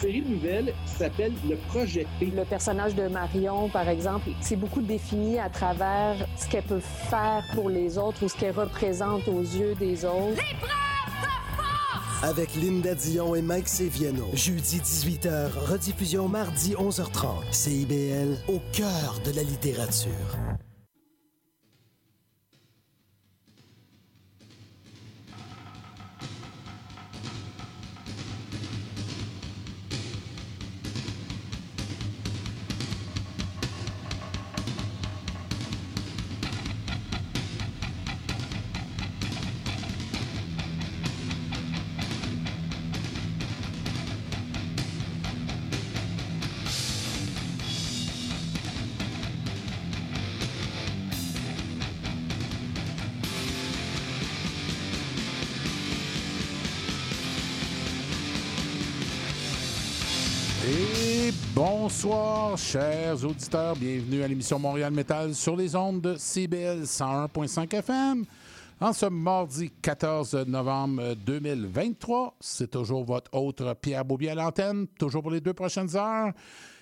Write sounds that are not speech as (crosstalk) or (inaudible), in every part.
série de nouvelles qui s'appelle Le Projet P. Le personnage de Marion, par exemple, c'est beaucoup défini à travers ce qu'elle peut faire pour les autres ou ce qu'elle représente aux yeux des autres. Avec Linda Dion et Mike Seviano. Jeudi 18h, rediffusion mardi 11h30. CIBL, au cœur de la littérature. Bonsoir, chers auditeurs. Bienvenue à l'émission Montréal Métal sur les ondes de CBL 101.5 FM. En ce mardi 14 novembre 2023, c'est toujours votre autre Pierre Baubier à l'antenne, toujours pour les deux prochaines heures.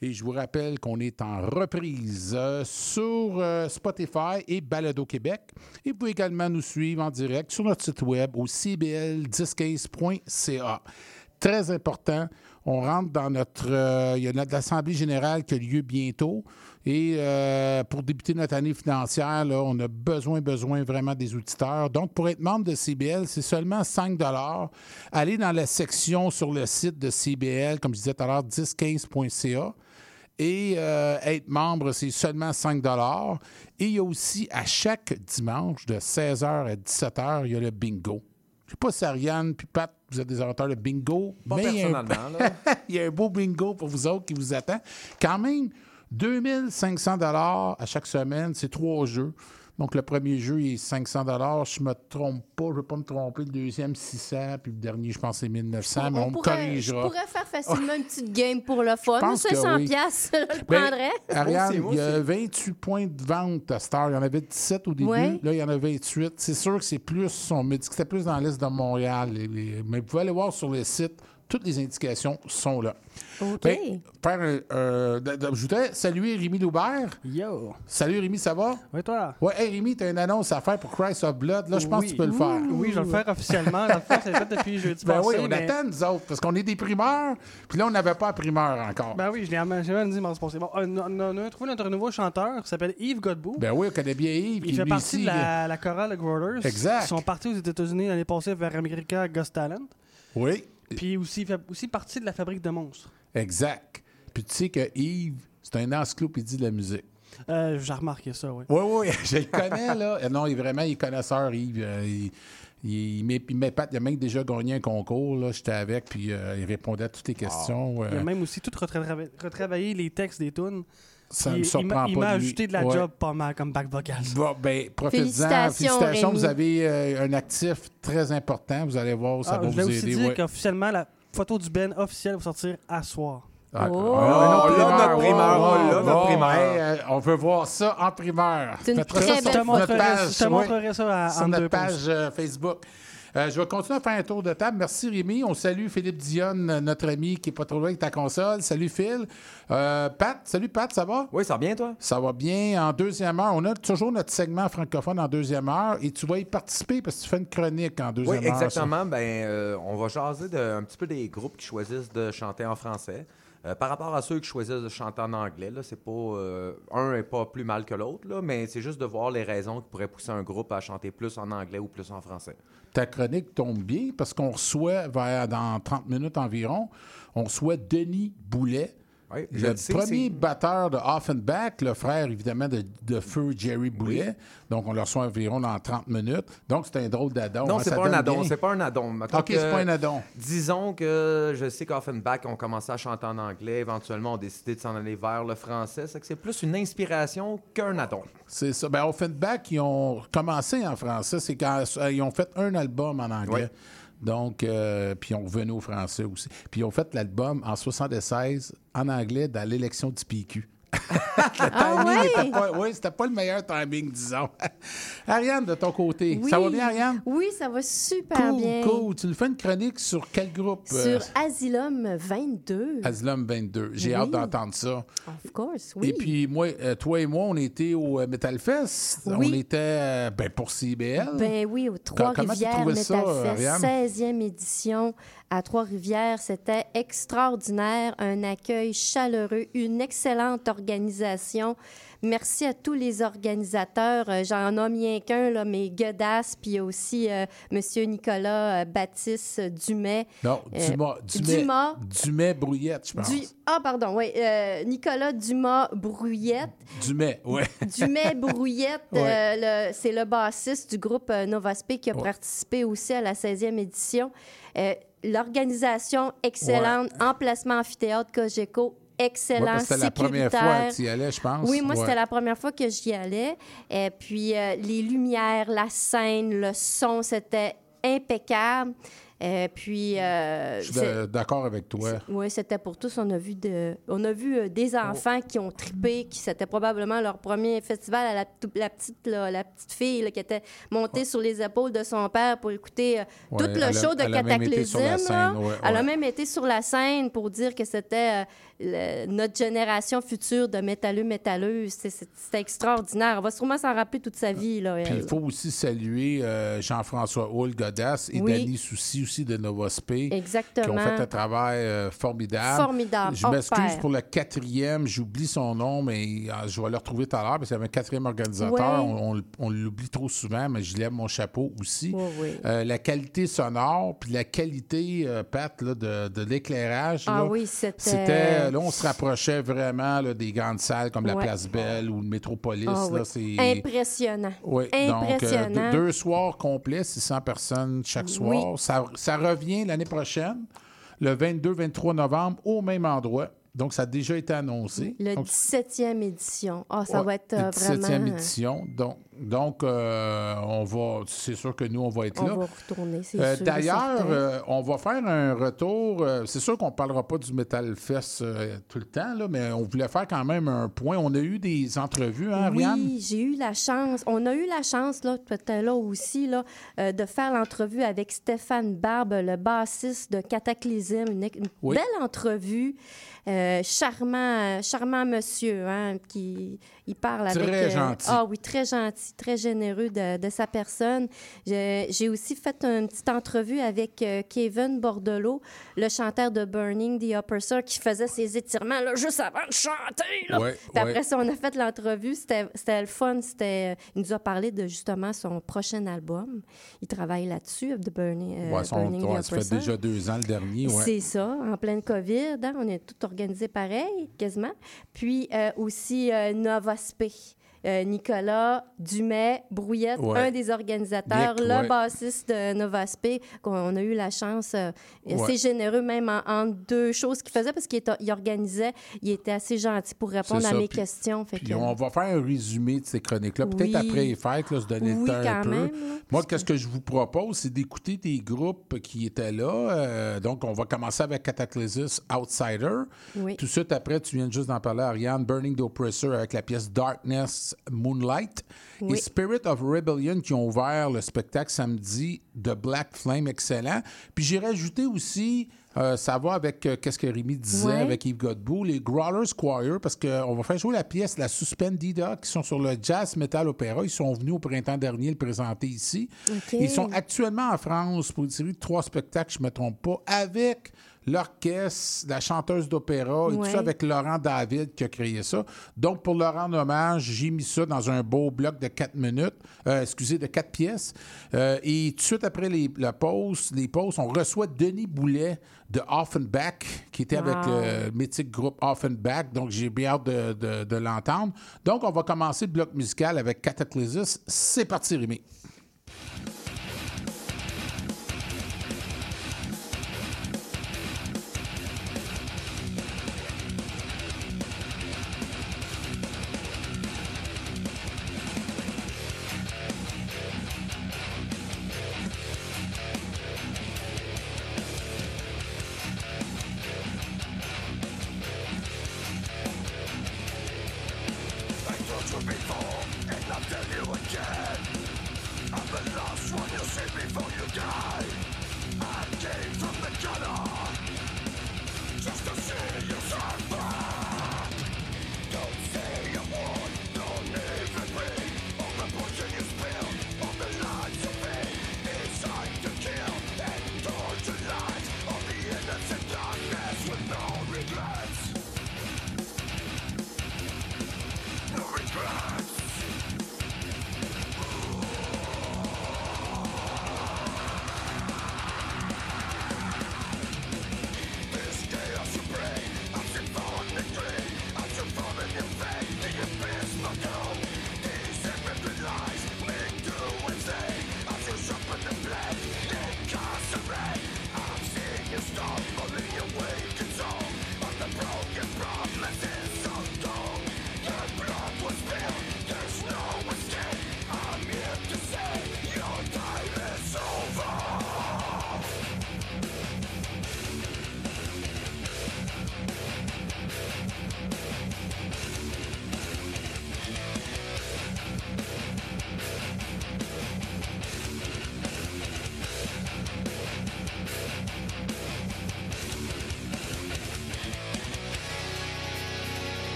Et je vous rappelle qu'on est en reprise euh, sur euh, Spotify et Balado Québec. Et vous pouvez également nous suivre en direct sur notre site web au cbl1015.ca. Très important, on rentre dans notre... euh, il y a notre Assemblée générale qui a lieu bientôt. Et euh, pour débuter notre année financière, on a besoin, besoin vraiment des auditeurs. Donc, pour être membre de CBL, c'est seulement 5 Allez dans la section sur le site de CBL, comme je disais tout à l'heure, 1015.ca. Et euh, être membre, c'est seulement 5 Et il y a aussi, à chaque dimanche, de 16h à 17h, il y a le bingo. Sais pas si Ariane puis Pat, vous êtes des amateurs de bingo, Pas mais il y, a un, personnellement, (laughs) il y a un beau bingo pour vous autres qui vous attend. Quand même, 2500 dollars à chaque semaine, c'est trois jeux. Donc, le premier jeu il est 500 dollars. Je me trompe pas, je ne veux pas me tromper. Le deuxième, 600. Puis le dernier, je pense, c'est 1900. mais on, me pourrait, je corrigera. pourrais faire (laughs) facilement une petite game pour le fun. pense que 500 oui. piastres, je le Ben, prendrais. Ariane, il y a aussi. 28 points de vente à Star. Il y en avait 17 au début. Ouais. Là, il y en a 28. C'est sûr que c'est plus, on me dit que c'était plus dans l'Est de Montréal. les- les- Mais vous pouvez aller voir sur le site. Toutes les indications sont là. OK. Ben, euh, je voudrais saluer Rémi Loubert. Yo! Salut Rémi, ça va? Oui, toi? Ouais, hey Rémi, tu as une annonce à faire pour Christ of Blood. Là, je pense Oui. que tu peux le faire. Oui, je vais le faire officiellement. Dans le fond, c'est fait depuis jeudi Ben passé. oui, on mais- attend, nous autres, parce qu'on est des primeurs, puis là, on n'avait pas la primeur encore. Ben, Ben oui, je l'ai même dit dimanche passé. Bon, euh, on, a, on a trouvé notre nouveau chanteur qui s'appelle Yves Godbout. oui, on connaît bien Yves. il fait partie ici, de la, la chorale de Growlers. Exact. Ils sont partis aux États-Unis l'année passée vers America Ghost Talent. Oui, Puis aussi, il fait aussi partie de la fabrique de monstres. exact. Puis tu sais que Yves, c'est un encyclopédie de la musique. Euh, J'ai remarqué ça, oui. Oui, oui, (laughs) je le connais, là. Euh, Non, il est vraiment, il est connaisseur, Yves. Euh, Il, il, il, met- il a même déjà gagné un concours, là. J'étais avec, puis euh, il répondait à toutes les questions. Il a même aussi tout retrava- retravaillé les textes des tunes. Ça Puis me il surprend m'a- pas. Il m'a ajouté de la Ouais. job pas mal comme back vocal. Bon, ben, profitez-en. Félicitations, Félicitations. Vous avez euh, un actif très important. Vous allez voir, ça Ah, va je voulais vous aussi aider. dire ouais. qu'officiellement, la photo du Ben officielle va sortir à soir. Ah, Oh. ah, On l'a, notre primeur, on l'a, notre bon, primeur. hey, on veut voir ça en primeur. C'est une très belle Je te notre montrerai, page, je te montrerai ça à, sur en notre page euh, Facebook. Euh, je vais continuer à faire un tour de table. Merci Rémi. On salue Philippe Dionne, notre ami qui est pas trop loin avec ta console. Salut Phil. Euh, Pat, salut Pat, ça va? Oui, ça va bien, toi? Ça va bien. En deuxième heure, on a toujours notre segment francophone en deuxième heure et tu vas y participer parce que tu fais une chronique en Oui, deuxième heure. exactement. Ben, euh, on va jaser de, un petit peu des groupes qui choisissent de chanter en français. Euh, par rapport à ceux qui choisissent de chanter en anglais, c'est pas euh, un est pas plus mal que l'autre, mais c'est juste de voir les raisons qui pourraient pousser un groupe à chanter plus en anglais ou plus en français. ta chronique tombe bien parce qu'on reçoit, vers, dans 30 minutes environ, on reçoit Denis Boulet, Oui, le le sais, premier batteur de Offenbach, le frère évidemment de, de feu Jerry Boulet. Donc on le reçoit environ dans 30 minutes. Donc c'est un drôle d'addon. Non, hein, c'est pas un addon. bien. C'est pas un addon. OK, c'est pas un addon. Disons que je sais qu'Offenbach ont commencé à chanter en anglais, éventuellement ont décidé de s'en aller vers le français. C'est que c'est plus une inspiration qu'un addon. C'est ça. Ben, Offenbach, ils ont commencé en français. C'est quand euh, ils ont fait un album en anglais. Donc, euh, puis ils ont revenu au français aussi. Puis ils ont fait l'album en 76 en anglais dans l'élection du PQ. (laughs) le Ah timing ouais? était pas, oui, c'était pas le meilleur timing, disons. (laughs) Ariane, de ton côté, Oui. ça va bien, Ariane? Oui, ça va super Cool, bien. cool. Tu nous fais une chronique sur quel groupe? euh, Sur Asylum 22. Asylum 22. J'ai Oui. hâte d'entendre ça. Of course, oui. Et puis, moi, euh, toi et moi, on était au euh, Metal Fest. Oui. On était euh, ben, pour CBL. Ben oui, au Trois-Rivières ça, Metal Fest, Ariane? 16e édition à Trois-Rivières. C'était extraordinaire, un accueil chaleureux, une excellente organisation. Merci à tous les organisateurs. Euh, J'en nomme rien qu'un, mais Godas, puis aussi euh, Monsieur Nicolas euh, Baptiste Dumais. non, Dumas. Dumas. Dumas. Dumas Brouillette, je pense. Du- Ah, pardon, oui. Nicolas Dumas Brouillette. Dumas, ouais. (laughs) Dumais Brouillette, Ouais. c'est le bassiste du groupe Novaspe qui a Ouais. participé aussi à la 16e édition. Euh, L'organisation excellente, emplacement amphithéâtre Cogeco, Ouais, excellent, que c'était la première fois que tu y allais, je pense. Oui, moi, Ouais. c'était la première fois que j'y allais. Et puis, euh, les lumières, la scène, le son, c'était impeccable. Et puis, euh, Je suis c'est- d'a- d'accord avec toi. oui, c'était pour tous. On a vu, de, on a vu euh, des enfants qui ont trippé, qui c'était probablement leur premier festival à la, la petite, là, la petite fille là, qui était montée sur les épaules de son père pour écouter euh, Ouais, tout le a- show de Cataclysme. ouais, Elle a même été sur la scène pour dire que c'était euh, notre génération future de métalleux métalleux. C'était extraordinaire. Elle va sûrement s'en rappeler toute sa vie. Là, Puis il faut aussi saluer euh, Jean-François Hull Godas et Oui. Danny Soucy aussi de Novospe qui ont Exactement. fait un travail euh, formidable. Formidable. Je m'excuse pour le quatrième, j'oublie son nom, mais euh, je vais le retrouver tout à l'heure parce qu'il y avait un quatrième organisateur. Ouais. On, on- on l'oublie trop souvent, mais je lève mon chapeau aussi. Euh, la qualité sonore, puis la qualité, euh, Pat, là, de, de l'éclairage. Ah là, oui, c'était- C'était. Là, on se rapprochait vraiment là, des grandes salles comme la. Place Belle ou le Métropolis. Ah là, oui. c'est... Impressionnant. Oui, donc deux, deux soirs complets, 600 personnes chaque soir. Ça, ça revient l'année prochaine, le 22-23 novembre, au même endroit. Donc, ça a déjà été annoncé. Le Donc, 17e édition. Ah, ça ouais, va être la euh, 17e vraiment... édition. Donc, donc euh, on va, c'est sûr que nous, on va être On là. va retourner, c'est Euh, sûr D'ailleurs, euh, on va faire un retour. euh, c'est sûr qu'on ne parlera pas du Metal Fest euh, tout le temps, là, mais on voulait faire quand même un point. On a eu des entrevues, hein, Ariane? Oui, j'ai eu la chance. On a eu la chance, là, étais là aussi, là, euh, de faire l'entrevue avec Stéphane Barbe, le bassiste de Cataclysme. Une, une Oui. belle entrevue. Euh, charmant, charmant monsieur, hein, qui il parle Très avec... gentil. Ah oui, très gentil, très généreux de, de sa personne. J'ai aussi fait une petite entrevue avec euh, Kevin Bordelot, le chanteur de Burning the Upper Sir, qui faisait ses étirements là, juste avant de chanter. Là. Ouais, Puis ouais. après ça, on a fait l'entrevue. C'était le fun. Il nous a parlé de justement son prochain album. Il travaille là-dessus, de Burning, euh, Ouais, son- Burning the ça Upper fait déjà deux ans le dernier. C'est ça, en pleine COVID. hein, on est tout organisé pareil, quasiment. Puis euh, aussi euh. Euh, Nicolas Dumais, Brouillette, Ouais. un des organisateurs, Nick, le ouais. bassiste de Nova Spe, qu'on a eu la chance, euh, Ouais. généreux même en, en deux choses qu'il faisait parce qu'il il organisait, il était assez gentil pour répondre à mes puis- questions. Fait Puis que- on va faire un résumé de ces chroniques-là, peut-être Oui. après les fêtes, là, se donner Oui, le temps un peu. même, là, Moi, qu'est-ce que je vous propose, c'est d'écouter des groupes qui étaient là. Euh, donc, on va commencer avec Cataclysm Outsider. Oui. Tout de suite après, tu viens juste d'en parler, Ariane, Burning the Oppressor avec la pièce Darkness Moonlight. Oui. Et Spirit of Rebellion qui ont ouvert le spectacle samedi de Black Flame, excellent. Puis j'ai rajouté aussi, euh, ça va avec euh, qu'est-ce que Rémi disait Ouais. avec Yves Godbout, les Growlers Choir, parce qu'on va faire jouer la pièce La Suspendida, qui sont sur le Jazz Metal Opera. Ils sont venus au printemps dernier le présenter ici. Ils sont actuellement en France pour une série de trois spectacles, je ne me trompe pas, avec l'orchestre, la chanteuse d'opéra et tout ça avec Laurent David qui a créé ça. Donc, pour leur rendre hommage, j'ai mis ça dans un beau bloc de quatre minutes, euh, excusez, de quatre pièces. Euh, et tout de suite après les, la pause, les pauses, on reçoit Denis Boulet de Offenbach, qui était avec le mythique groupe Offenbach. Donc, j'ai bien hâte de, de- de l'entendre. Donc, on va commencer le bloc musical avec Cataclysm. C'est parti, Rémi.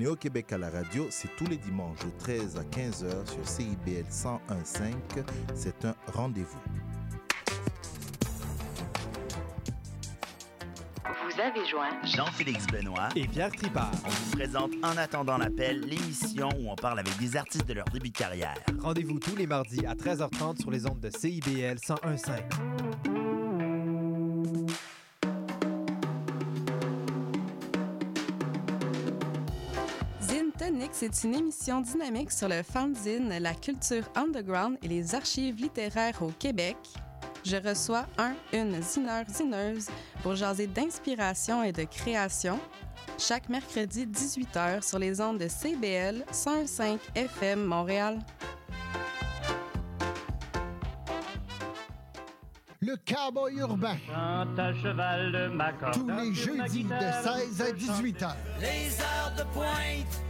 Néo-Québec à la radio, c'est tous les dimanches de 13 à 15h sur CIBL 101.5. C'est un rendez-vous. Vous avez joint Jean-Félix Benoît et Pierre Tripart. On vous présente En attendant l'appel, l'émission où on parle avec des artistes de leur début de carrière. Rendez-vous tous les mardis à 13h30 sur les ondes de CIBL 101.5. c'est une émission dynamique sur le fanzine, la culture underground et les archives littéraires au Québec. Je reçois un, une zineur, zineuse pour jaser d'inspiration et de création. Chaque mercredi 18h sur les ondes de CBL 105 FM Montréal. Le cowboy urbain. à cheval de ma corde. Tous les jeudis de 16 à 18 heures. Les heures de pointe,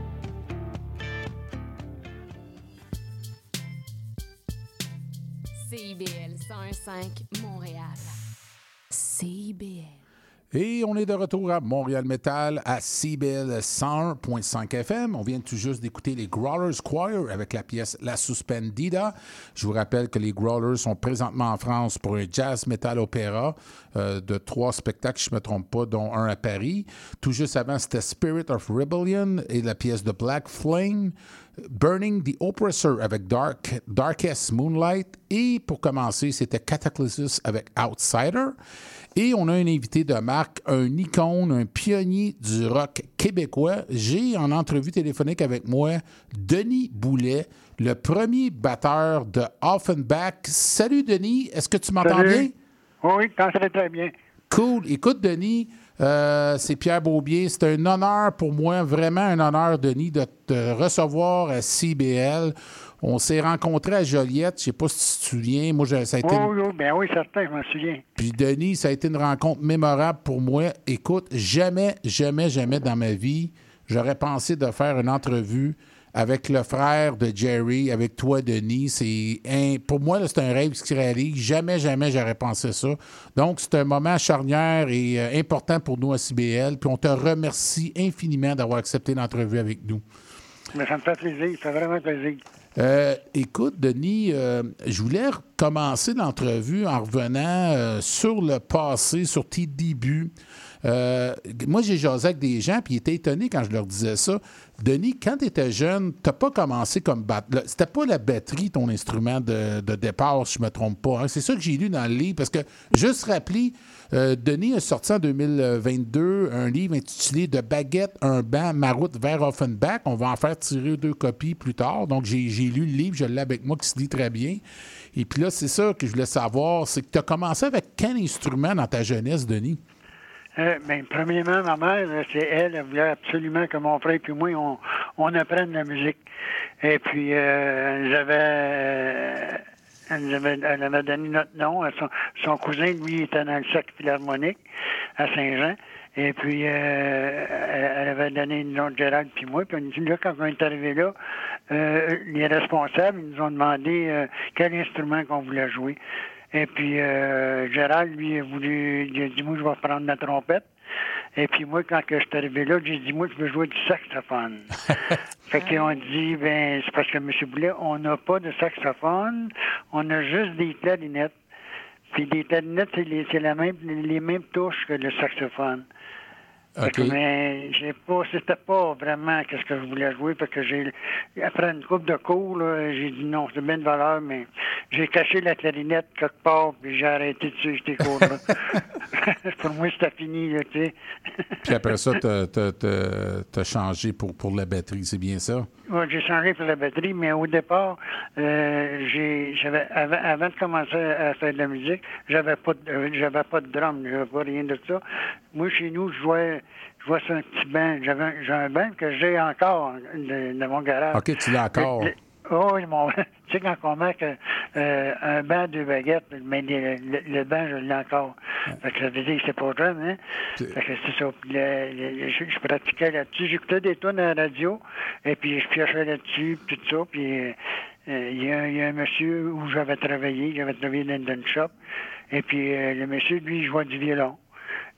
CIBL 101.5 Montréal. CIBL. Et on est de retour à Montréal Metal à CBL 101.5 FM. On vient tout juste d'écouter les Growlers Choir avec la pièce La Suspendida. Je vous rappelle que les Growlers sont présentement en France pour un jazz metal opéra euh, de trois spectacles, je ne me trompe pas, dont un à Paris. Tout juste avant, c'était Spirit of Rebellion et la pièce de Black Flame. Burning the Oppressor avec Dark, Darkest Moonlight. Et pour commencer, c'était Cataclysm avec Outsider. Et on a un invité de marque, un icône, un pionnier du rock québécois. J'ai en entrevue téléphonique avec moi Denis Boulet, le premier batteur de Offenbach. Salut Denis, est-ce que tu m'entends bien? Oui, ça va très bien. Cool. Écoute, Denis, euh, c'est Pierre Beaubien. C'est un honneur pour moi, vraiment un honneur, Denis, de te recevoir à CBL. On s'est rencontrés à Joliette, je ne sais pas si tu te souviens. Moi, ça a été. Oh, oui, ben oui, certain, je m'en souviens. Puis Denis, ça a été une rencontre mémorable pour moi. Écoute, jamais, jamais, jamais dans ma vie, j'aurais pensé de faire une entrevue avec le frère de Jerry, avec toi, Denis. C'est un... Pour moi, c'est un rêve qui se réalise. Jamais, jamais j'aurais pensé ça. Donc, c'est un moment charnière et euh, important pour nous à CBL. Puis on te remercie infiniment d'avoir accepté l'entrevue avec nous. Mais ça me fait plaisir, ça fait vraiment plaisir. Euh, écoute, Denis, euh, je voulais commencer l'entrevue en revenant sur le passé, sur tes débuts. Moi, j'ai jasé avec des gens, puis ils étaient étonnés quand je leur disais ça. Denis, quand tu étais jeune, tu pas commencé comme batteur. C'était pas la batterie, ton instrument de, départ, si je me trompe pas. hein. C'est ça que j'ai lu dans le livre, parce que, juste rappeler, euh, Denis a sorti en 2022 un livre intitulé De baguette, un banc, ma route vers Offenbach. On va en faire tirer deux copies plus tard. Donc, j'ai lu le livre, je l'ai avec moi, qui se lit très bien. Et puis là, c'est ça que je voulais savoir, c'est que tu as commencé avec quel instrument dans ta jeunesse, Denis? Euh, ben, premièrement, ma mère, euh, c'est elle, elle voulait absolument que mon frère et moi, on, on apprenne la musique. Et puis, euh, j'avais elle avait, elle avait donné notre nom. à Son, son cousin, lui, était dans le cercle philharmonique à Saint-Jean. Et puis, euh, elle, elle avait donné le nom de Gérald puis moi. Puis on dit, là, quand on est arrivé là, euh, les responsables ils nous ont demandé euh, quel instrument qu'on voulait jouer. Et puis, euh, Gérald, lui, a voulu, il a dit, moi, je vais prendre la trompette. Et puis moi, quand que je suis arrivé là, j'ai dit, moi, je veux jouer du saxophone. (laughs) fait qu'ils ont dit, ben, c'est parce que M. Boulet, on n'a pas de saxophone, on a juste des clarinettes. Puis des clarinettes, c'est les, c'est la même, les mêmes touches que le saxophone. Mais j'ai pas, c'était pas vraiment qu'est-ce que je voulais jouer parce que j'ai, après une coupe de cours, là, j'ai dit non, c'est bien de valeur, mais j'ai caché la clarinette quelque part puis j'ai arrêté de suivre ces cours-là. (laughs) (laughs) pour moi, c'était fini, tu sais. Puis après ça, t'as, t'as, t'as- t'as changé pour, pour la batterie, c'est bien ça? Ouais, j'ai changé pour la batterie, mais au départ, euh, j'ai, j'avais, avant, avant de commencer à faire de la musique, j'avais pas, de, euh, j'avais pas de drum, j'avais pas rien de ça. Moi, chez nous, je jouais, je jouais sur un petit banc. J'avais, un- j'ai un banc que j'ai encore de, de mon garage. OK, tu l'as encore. Le- Oh, mon, (laughs) tu sais, quand on met que, euh, un banc, deux baguettes, mais le, le, le banc, je l'ai encore. Fait que ça veut dire que c'est pas jeune, hein? Fait que c'est ça. Le- je, je pratiquais là-dessus. J'écoutais des tonnes à la radio, et puis je piochais là-dessus, tout ça. Puis euh, euh, il y, a, y a un monsieur où j'avais travaillé, j'avais travaillé dans une shop, et puis euh, le monsieur, lui, il jouait du violon.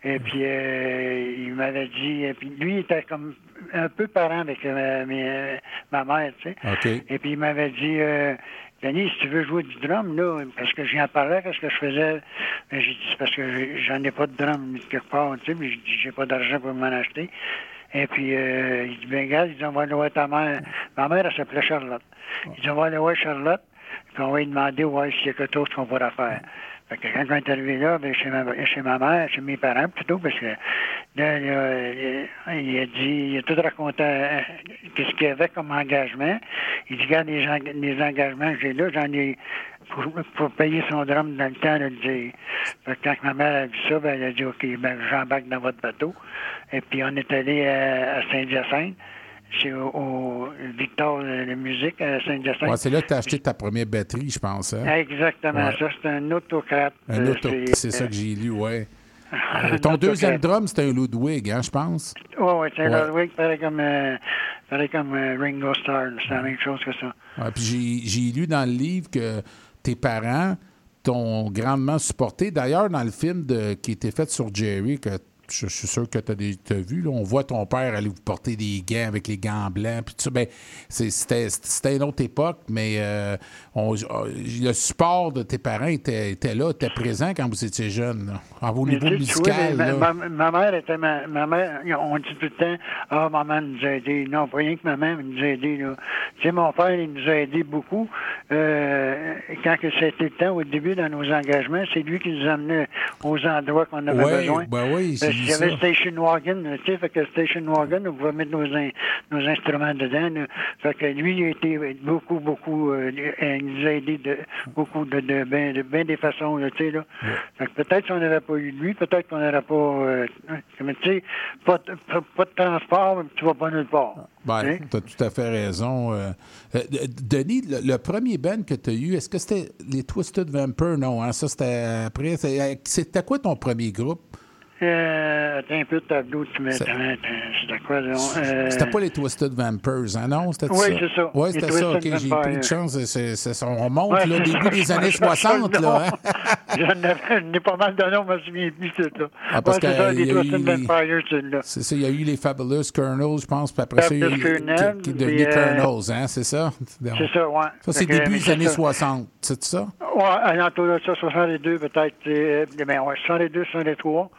Et puis, euh, il m'avait dit, et puis lui, il était comme un peu parent avec mes- ma mère, tu sais. Et puis, il m'avait dit, euh, Denis, si tu veux jouer du drum, là, parce que j'y en parlais, qu'est-ce que je faisais? J'ai dit, c'est parce que j'en ai pas de drum quelque part, tu sais, puis j'ai dit, j'ai pas d'argent pour m'en acheter. Et puis, euh, il dit, ben, regarde, il dit, on va aller voir ta mère. Ma mère, elle s'appelait Charlotte. Il dit, on va aller voir Charlotte, puis on va lui demander, ouais, s'il y a quelque chose qu'on pourra faire. Que quand on est arrivé là, ben, chez, ma, chez ma mère, chez mes parents plutôt, parce que là, il a dit, il a tout raconté euh, qu'est-ce qu'il y avait comme engagement. Il dit, regarde les, eng- les engagements que j'ai là, j'en ai pour, pour payer son drum dans le temps de le dire. Fait que quand ma mère a vu ça, ben, elle a dit, OK, ben, j'embarque dans votre bateau. Et puis on est allé à, à Saint-Hyacinthe, chez au, au Victor euh, de musique à Saint-Hyacinthe. Ouais, c'est là que tu as acheté ta première batterie, je pense. hein? Exactement, Ouais. ça, c'est un autocrate. Un Euh, auto, c'est ça que j'ai lu, ouais. (laughs) Un Euh, ton deuxième drum, c'était un Ludwig, hein, je pense? Oui, oui, c'est Ouais. Ludwig, pareil comme, euh, pareil comme euh, Ringo Starr, c'est la même chose que ça. Ouais, puis j'ai- j'ai lu dans le livre que tes parents t'ont grandement supporté. D'ailleurs, dans le film de, qui était fait sur Jerry, que je, je suis sûr que tu as, vu, là, on voit ton père aller vous porter des gants avec les gants blancs. Puis tout ça, ben, c'était une autre époque, mais euh, on- euh, le support de tes parents était, était là, était présent quand vous étiez jeune. là. À vos niveaux musicaux. ma, ma- mère était ma, ma mère, on dit tout le temps, ah, maman nous a aidés. Non, pas rien que maman nous a aidés, là. Tu sais, mon père, il nous a aidés beaucoup. Euh, quand c'était le temps, au début, dans nos engagements, c'est lui qui nous amenait aux endroits qu'on avait Ouais, besoin. ben oui, Il y avait ça. Station Wagon, tu sais, fait que Station Wagon, on pouvait mettre nos, in- nos instruments dedans. là. Fait que lui, il a été beaucoup, beaucoup, euh, il nous a aidés de beaucoup de, de, ben, de ben des façons, tu sais, là. Fait que peut-être si on n'avait pas eu lui, peut-être qu'on n'aurait pas, euh, hein, tu sais, pas, de- pas, pas de transport, tu vas pas nulle part. Ben, tu as tout à fait raison. Euh, euh, Denis, le, le premier band que tu as eu, est-ce que c'était les Twisted Vampire? Non, hein, ça c'était après. C'était quoi ton premier groupe? Euh, attends un peu de tableau, tu mets, c'était quoi? Euh, C'était pas les Twisted Vampires, hein, non? C'était Oui, ça? c'est ça. Oui, Les c'était ça, OK. J'ai pris de chance. c'est- c'est- c'est- on remonte, Ouais, là, c'est début (laughs) des années (laughs) Je cherche 60, le nom. là. hein? J'en ai pas mal de noms, je me souviens plus, c'est ça. Ah, parce Ouais, c'est ça, que les il y a eu Twisted les- Vampires, celui-là. C'est ça, il y a eu les Fabulous Colonels, je pense, puis après ça, il y a eu qui, qui est devenu euh, Colonels, hein, c'est ça? C'est ça, ouais. Ça, c'est début mais des c'est années ça. 60, c'est ça? Ouais, alentour de ça, 62 peut-être. euh, Ben ouais, 62, 63.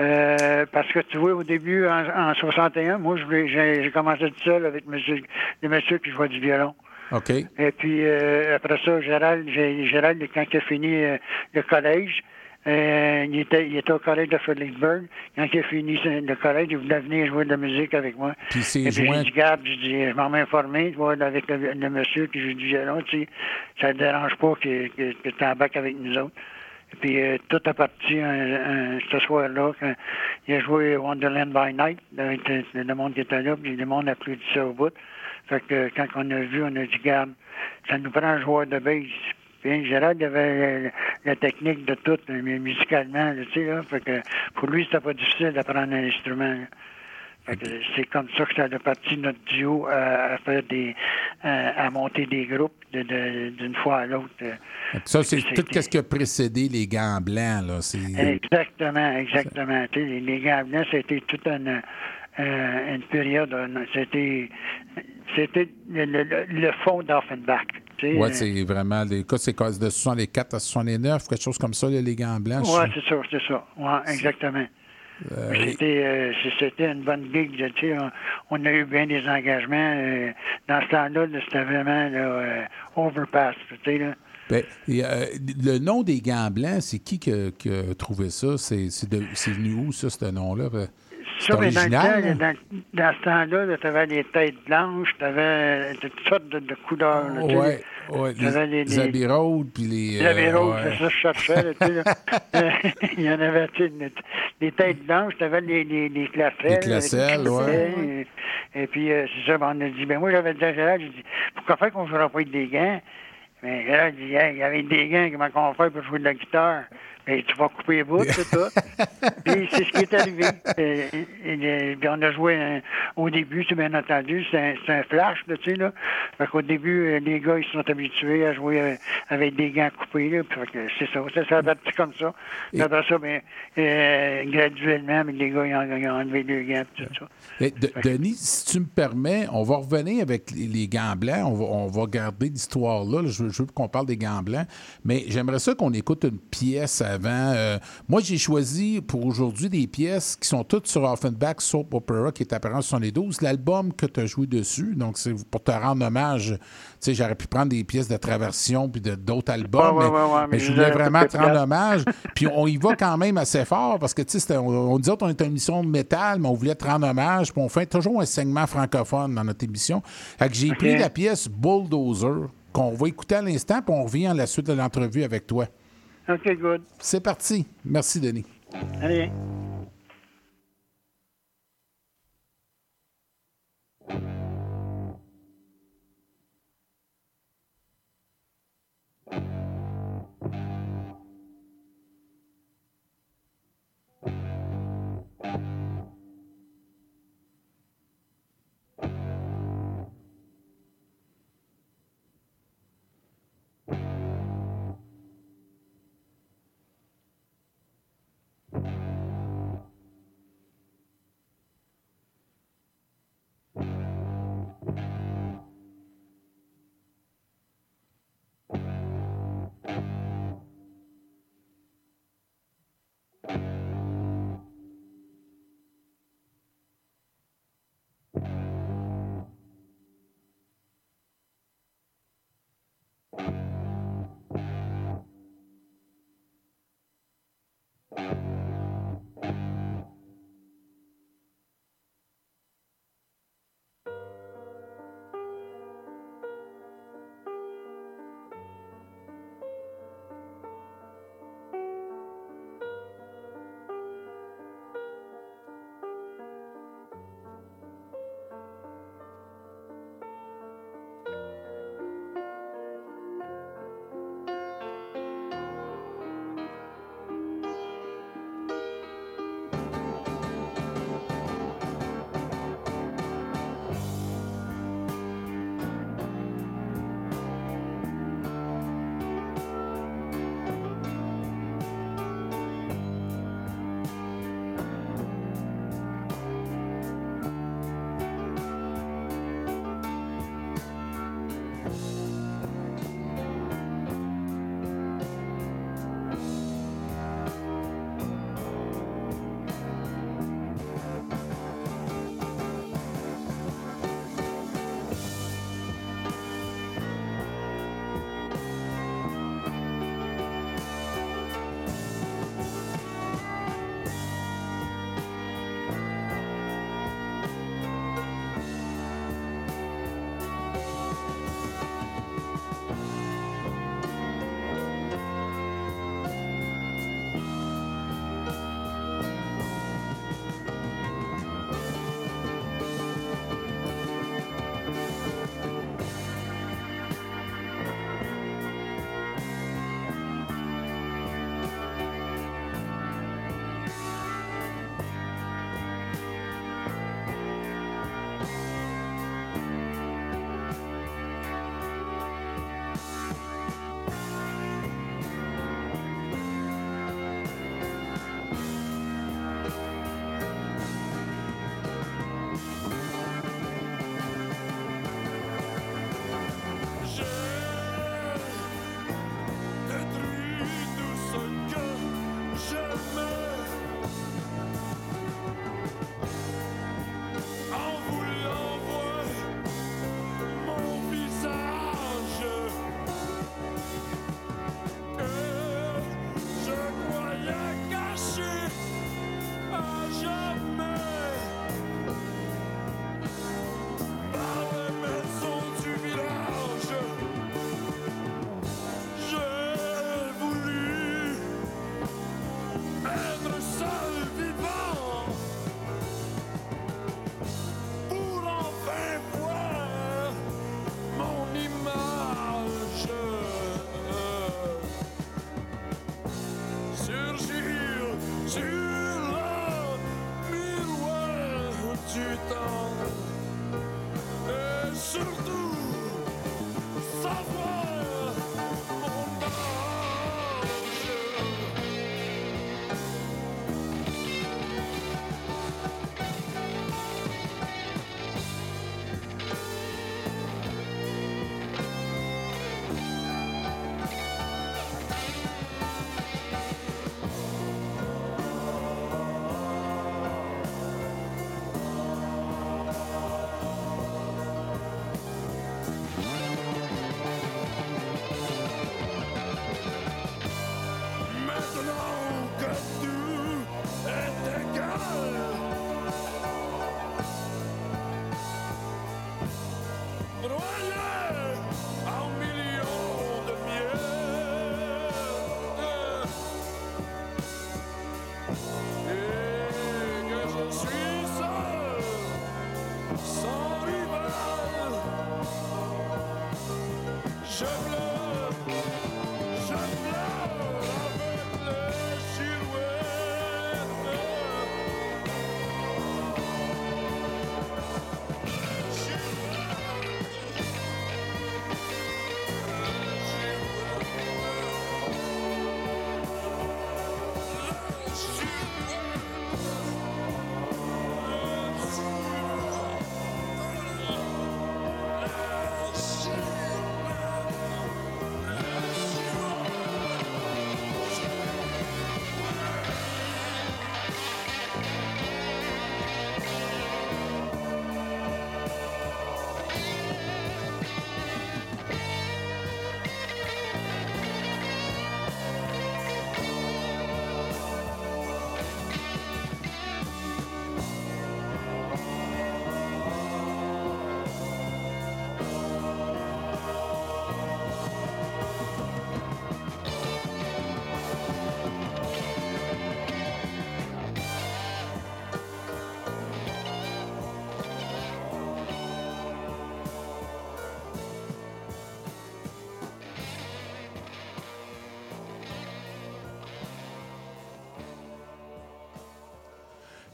Euh, parce que tu vois, au début, en, en 61, moi, je voulais- j'ai j'ai commencé tout seul avec monsieur, le monsieur qui jouait du violon. OK. Et puis, euh, après ça, Gérald, j'ai- Gérald, quand il a fini euh, le collège, euh, il, était, il était au collège de Fredericksburg. Quand il a fini le collège, il voulait venir jouer de la musique avec moi. Puis c'est Et puis, joint- j'ai dit, garde, j'ai dit, je m'en vais informer, tu vois, avec le, le monsieur qui joue du violon, tu sais, ça ne dérange pas que, que, que tu embarques avec nous autres. Puis, euh, tout a parti un- un- ce soir-là, quand il a joué Wonderland by Night, le, monde qui était là, puis le monde a applaudi ça au bout. Fait que quand on a vu, on a dit, garde, ça nous prend un joueur de base. Puis Gérald avait la, la technique de tout, euh, mais musicalement, tu sais, là. Fait que pour lui, c'était pas difficile d'apprendre un instrument. là. C'est comme ça que ça a parti notre duo à, à faire des à, à monter des groupes de- de- d'une fois à l'autre. Ça, c'est tout ce qui a précédé les gants blancs, là. Exactement, exactement. Les, les gants blancs, c'était toute une, euh, une période, c'était c'était le, le, le- fond d'Offenbach. euh, c'est vraiment. Les cas, c'est de 64 à 69, quelque chose comme ça, les gants blancs. sais. c'est ça, c'est ça. Ouais, exactement. Euh, C'était euh, c'était une bonne gig. tu sais, on, on a eu bien des engagements. euh, dans ce temps-là, là, c'était vraiment là, euh, overpass. Tu sais, là. Ben, et, euh, le nom des gants blancs, c'est qui qui a, qui a trouvé ça? C'est venu où, ça, ce nom-là? Ça, mais dans, le temps, là? dans, dans ce temps-là, tu avais les têtes blanches, tu avais toutes sortes de, de couleurs. là. Ouais, ouais. Les, les- les Road, puis les. Les Abbey euh, ouais. c'est ça que je cherchais. là, là. (laughs) Il y en avait tu des têtes blanches, tu avais les, les, les classelles. Les. Et, et puis, euh, c'est ça, ben, on a dit, ben moi, j'avais dit à Gérald, j'ai dit, pourquoi faire qu'on ne jouera pas avec des gants? Mais Gérald dit, Hey, il y avait des gants, comment on fait pour jouer de la guitare? Ben, tu vas couper les bouts, c'est tout. (laughs) puis c'est ce qui est arrivé. Euh, et- et- puis on a joué un- au début, c'est bien entendu, c'est un, flash, là, tu sais, là. Fait qu'au début, euh, les gars, ils sont habitués à jouer euh, avec des gants coupés, là. C'est ça, ça, parti comme ça. Puis après ça, euh, graduellement, ben, les gars, ils ont, ils ont enlevé les gants, tout ça. De- Denis, si tu me permets, on va revenir avec les, gants blancs. On va, on va garder l'histoire là. Je, veux- je veux qu'on parle des gants blancs. Mais j'aimerais ça qu'on écoute une pièce avant. Euh, moi, j'ai choisi pour aujourd'hui des pièces qui sont toutes sur Offenbach Soap Opera, qui est apparu en 72. L'album que tu as joué dessus, donc c'est pour te rendre hommage. Tu sais, j'aurais pu prendre des pièces de Traversion puis de- d'autres albums. Ouais, mais, ouais, ouais, mais mais je voulais les vraiment te rendre hommage. (laughs) Puis on y va quand même assez fort parce que, tu sais, on, on disait qu'on était une émission de métal, mais on voulait te rendre hommage. Puis on fait toujours un segment francophone dans notre émission. Fait que j'ai pris la pièce Bulldozer qu'on va écouter à l'instant, puis on revient à la suite de l'entrevue avec toi. OK, good. C'est parti. Merci, Denis. Allez.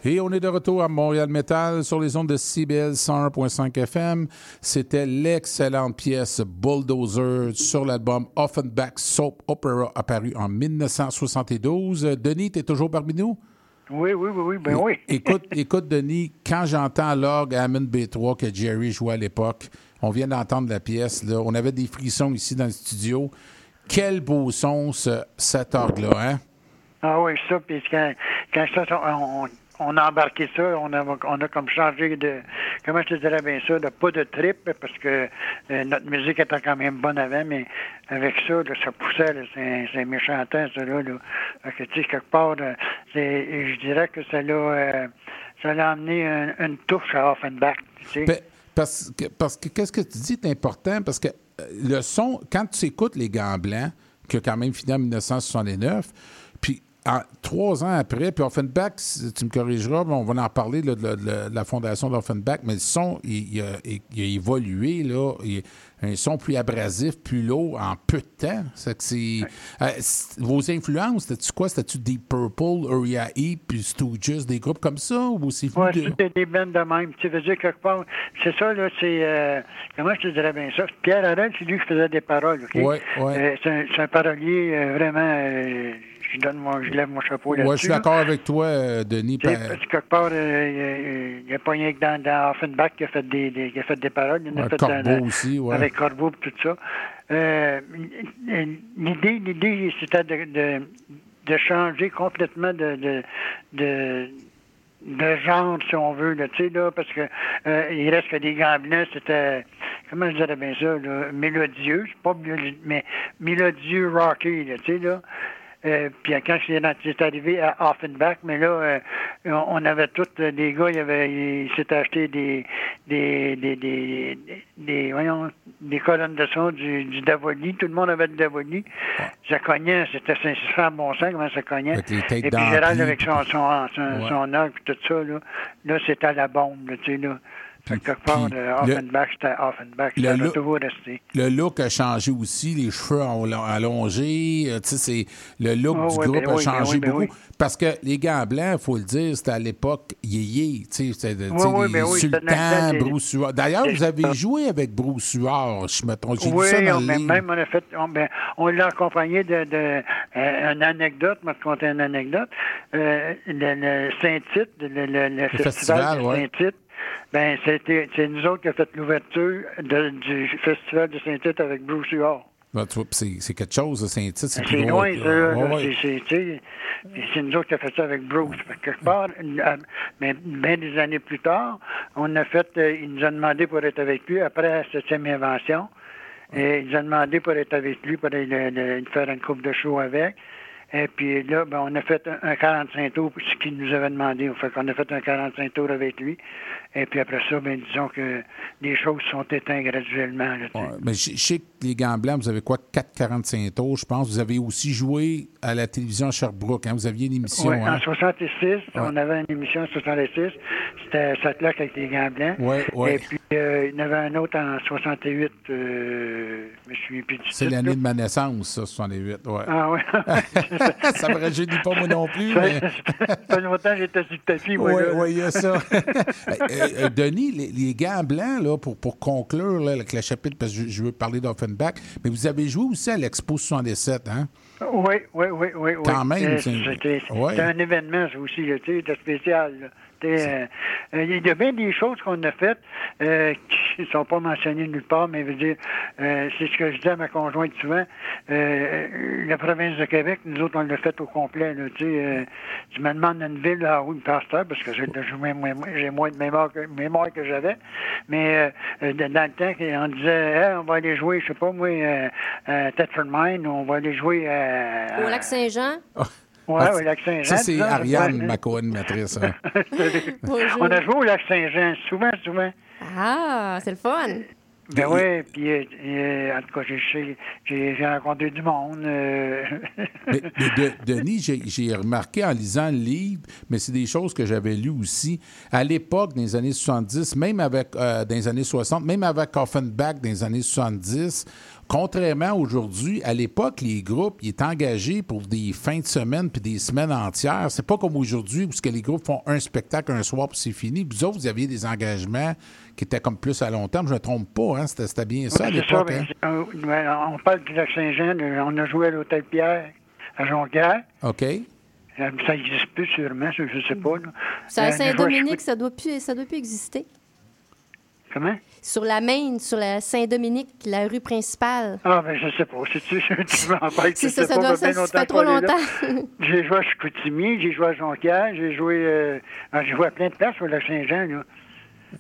Et on est de retour à Montréal Metal sur les ondes de CBL 101.5 FM. C'était l'excellente pièce Bulldozer sur l'album Offenbach Soap Opera apparu en 1972. Denis, tu es toujours parmi nous? Oui, oui, oui, oui, ben oui. (laughs) écoute, écoute, Denis, quand j'entends l'orgue Hammond B3 que Jerry jouait à l'époque, on vient d'entendre la pièce, là, on avait des frissons ici dans le studio. Quel beau son, ce, cet orgue-là, hein? Ah oui, ça, puis quand, quand ça, on, on a embarqué ça, on a, on a comme changé de, comment je te dirais bien ça, de pas de trip, parce que euh, notre musique était quand même bonne avant, mais avec ça, ça poussait, c'est, méchant temps, ça, là. là. Quelque part, je dirais que ça l'a, euh, ça l'a amené une, touche à Offenbach, tu sais. Parce que, parce que qu'est-ce que tu dis important? Parce que euh, le son, quand tu écoutes Les Gants Blancs, qui a quand même fini en 1969, puis en- trois ans après, puis Offenbach, si tu me corrigeras, mais on va en parler là, de, la- de la- de la fondation d'Offenbach, mais le son, il, il a, il a évolué, là, il- un son plus abrasif, plus lourd en peu de temps. C'est que c'est, euh, vos influences, c'était-tu quoi? C'était-tu Deep Purple, Uriah Heep, puis Stooges, des groupes comme ça? Ou c'est Ouais, de- c'était des bandes de même. Tu veux dire, quelque part, c'est ça, là, c'est. euh, comment je te dirais bien ça? Pierre Harel, c'est lui qui faisait des paroles, OK? Ouais, ouais. Euh, c'est, un, parolier vraiment. Je, donne mon, je lève mon chapeau là-dessus. Ouais, je suis d'accord avec toi, euh, Denis. Tu sais, pa- parce que quelque part, euh, il n'y a pas rien que dans, dans Offenbach qui a fait des, des- qui a fait des paroles. Il en a fait Corbeau dans- aussi, ouais. Avec Corbeau et tout ça. Euh, l'idée, l'idée, c'était de, de, de changer complètement de, de, de, de genre, si on veut, là, tu sais, là, parce que euh, il reste que des blancs, c'était, comment je dirais bien ça, là, mélodieux, c'est pas mélodieux, mais mélodieux rocké, là, tu sais, là. Euh, puis quand c'est arrivé à Offenbach, mais là, euh, on avait tous euh, des gars, il avait, ils s'étaient acheté des, des, des, des, des, voyons, des colonnes de son du, du Davoli. Tout le monde avait du Davoli. Ça cognait, c'était sincèrement bon sang, comment ça cognait. Et puis Gérald avec son, son, son, Ouais. son orgue, puis tout ça, là, là c'était à la bombe, là, tu sais, là. Fait que quelque part, puis le- Offenbach, c'était Offenbach. le Ça va look-. Le a changé aussi, les cheveux allongés, euh, tu sais, c'est le look Oh, du oui, groupe ben a oui, ben changé ben beaucoup. oui. Parce que les gants blancs, il faut le dire, c'était à l'époque yéyé, tu sais, c'était des- Bruce Huard. D'ailleurs, vous avez joué avec Bruce je me trompe, j'ai Oui, ça dans on, le même on a fait, on, ben, on l'a accompagné de, de euh, une anecdote, je vais te une anecdote. Euh, le, le Saint-Tite, le, le, le festival, festival, ouais. Saint-Tite, ben c'était c'est nous autres qui avons fait l'ouverture de- du festival de Saint-Tite avec Bruce Huard. Ben, c'est c'est quelque chose, ça, c'est loin, ça. ouais. C'est- nous autres qui avons fait ça avec Bruce. Fait que quelque part, euh, mais bien des années plus tard, on a fait, euh, il nous a demandé pour être avec lui après la septième invention. Et il nous a demandé pour être avec lui, pour aller le- le- faire une coupe de show avec. Et puis là, ben, on a fait un, un 45 tours, ce qu'il nous avait demandé. Fait qu'on a fait un 45 tours avec lui. Et puis après ça, ben, disons que les choses sont éteintes graduellement. là. Ouais, mais je sais que les gants blancs, vous avez quoi, 4,45 tours, je pense. Vous avez aussi joué à la télévision Sherbrooke, hein? Vous aviez une émission, Oui, hein? en 66, on avait une émission en 66. C'était Satlock avec les gants blancs. Ouais, ouais. Et puis, euh, il y en avait un autre en 68. Euh, je me souviens plus du C'est l'année de ma naissance, ça, 68, ouais. Ah oui. (laughs) ça me rajeunit pas moi non plus, Ça mais... ça fait longtemps que j'étais sur le tapis. Oui, oui, il y a ça. (laughs) Euh, Denis, les, les gants blancs, là, pour, pour conclure là, avec le chapitre, parce que je, je veux parler d'Offenbach, mais vous avez joué aussi à l'Expo 77, hein? Oui, oui, oui, oui. oui. Quand même, Euh, c'est- C'était ouais. un événement, aussi, là, spécial. là. Euh, euh, Il y a bien des choses qu'on a faites euh, qui ne (laughs) sont pas mentionnées nulle part, mais je veux dire, euh, c'est ce que je dis à ma conjointe souvent. Euh, la province de Québec, nous autres, on l'a fait au complet. Là, tu sais, euh, tu me demandes une ville, ah oui, pasteur, parce que j'ai j'ai moins, moins- j'ai moins de mémoire que, mémoire que j'avais. Mais dans le temps, on disait, Hey, on va aller jouer, je sais pas moi, euh, à Thetford Mine, on va aller jouer à... Au lac Saint-Jean? Ouais, Ah, au lac Saint-Jean. Ça, c'est Ariane, ouais. ma co-animatrice. hein. (laughs) On a joué au lac Saint-Jean, souvent, souvent. Ah, c'est le fun. Ben oui, puis euh, euh, en tout cas, j'ai- rencontré du monde. euh. (laughs) Mais, mais de- Denis, j'ai- j'ai remarqué en lisant le livre, mais c'est des choses que j'avais lues aussi. À l'époque, dans les années 70, même avec, euh, dans les années 60, même avec Offenbach dans les années 70, Contrairement aujourd'hui, à l'époque, les groupes, ils étaient engagés pour des fins de semaine puis des semaines entières. C'est pas comme aujourd'hui où ce que les groupes font un spectacle un soir puis c'est fini. Vous autres, vous aviez des engagements qui étaient comme plus à long terme. Je ne me trompe pas, hein? C'était, bien ça à l'époque. hein? euh, on parle du lac Saint-Jean, de- on a joué à l'Hôtel Pierre à Jonquière. OK. Euh, Ça n'existe plus sûrement, je ne sais pas. là. Ça, à Euh, Saint-Dominique, ça doit plus, ça doit plus exister. Comment? Sur la Maine, sur la Saint-Dominique, la rue principale. Ah, ben, je sais pas. (laughs) C'est tu tu parles. C'est ça, ça pas, doit- ça- ça fait trop longtemps. J'ai joué à Chicoutimi, j'ai joué à Jonquière, j'ai joué, euh, ah, j'ai joué à plein de places sur le Saint-Jean, là.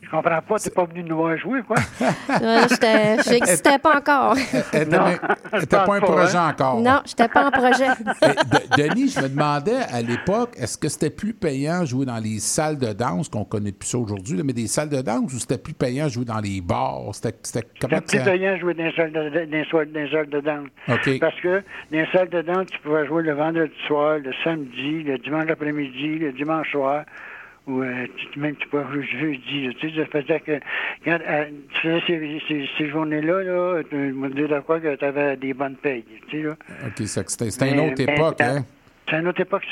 Je comprends pas, t'es pas venu nous voir jouer, quoi. (laughs) Je n'existais pas encore. Était pas un projet hein. encore. Non, j'étais pas en projet. De- Denis, je me demandais à l'époque, est-ce que c'était plus payant jouer dans les salles de danse, qu'on connaît plus ça aujourd'hui, mais des salles de danse, ou c'était plus payant jouer dans les bars? C'était, c'était comment C'était plus ça- payant de jouer dans les salles de, dans les dans les salles de danse. Parce que dans les salles de danse, tu pouvais jouer le vendredi soir, le samedi, le dimanche après-midi, le dimanche soir, ou euh, même tu pouvais jouer jeudi. Tu sais, ça faisait que quand euh, tu faisais ces, ces- ces journées-là, là, tu me dis de quoi que tu avais des bonnes payes. Tu sais, là. OK, c'était, une autre époque, hein? C'est une autre époque.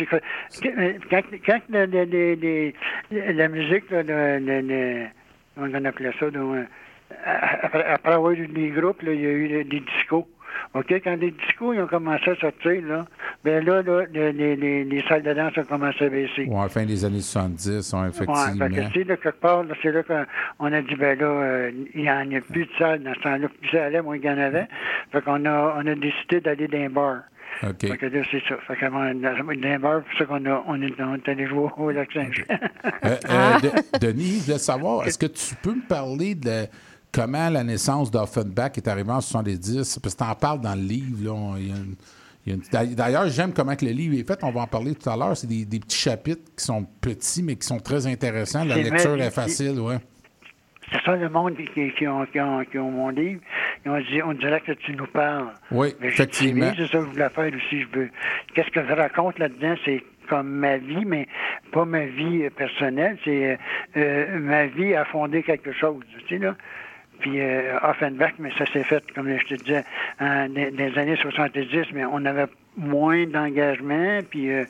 C'est euh, quand, quand le- le- le- la musique, là, on appelait ça, donc, après, après avoir eu des groupes, là, il y a eu des discos. OK, quand les discos ils ont commencé à sortir, là, ben là, là le- les, les, les salles de danse ont commencé à baisser. Ouais, fin des années 70, ouais, Ouais, effectivement. fait que, là, quelque part, c'est là qu'on a dit, ben là, euh, il n'y en a plus de salles dans ce temps-là. Plus ça allait, moins il y en avait. Fait qu'on a, on a décidé d'aller dans un bar. OK. Fait que là, c'est ça. Fait que, euh, dans dans un bar, c'est ça qu'on a, on est, on est allé jouer au lac Saint-Jean. Euh, euh, (laughs) De- Denis, je voulais savoir, est-ce que tu peux me parler de comment la naissance d'Offenbach est arrivée en 70? Parce que tu en parles dans le livre. Là, il y a une- D'ailleurs, j'aime comment que le livre est fait. On va en parler tout à l'heure. C'est des, des petits chapitres qui sont petits, mais qui sont très intéressants. La lecture vrai, est facile, ouais. C'est ça le monde qui, qui, ont, qui, ont, qui ont mon livre. Ils ont dit, on dirait que tu nous parles. Oui, Mais effectivement. C'est ça que je voulais faire aussi. Je veux. Qu'est-ce que je raconte là-dedans? C'est comme ma vie, mais pas ma vie personnelle. C'est euh, euh, ma vie a fondé quelque chose. Tu sais, là? Puis euh, Offenbach, mais ça s'est fait, comme je te disais, en- dans les années 70, mais on avait moins d'engagement. Puis euh,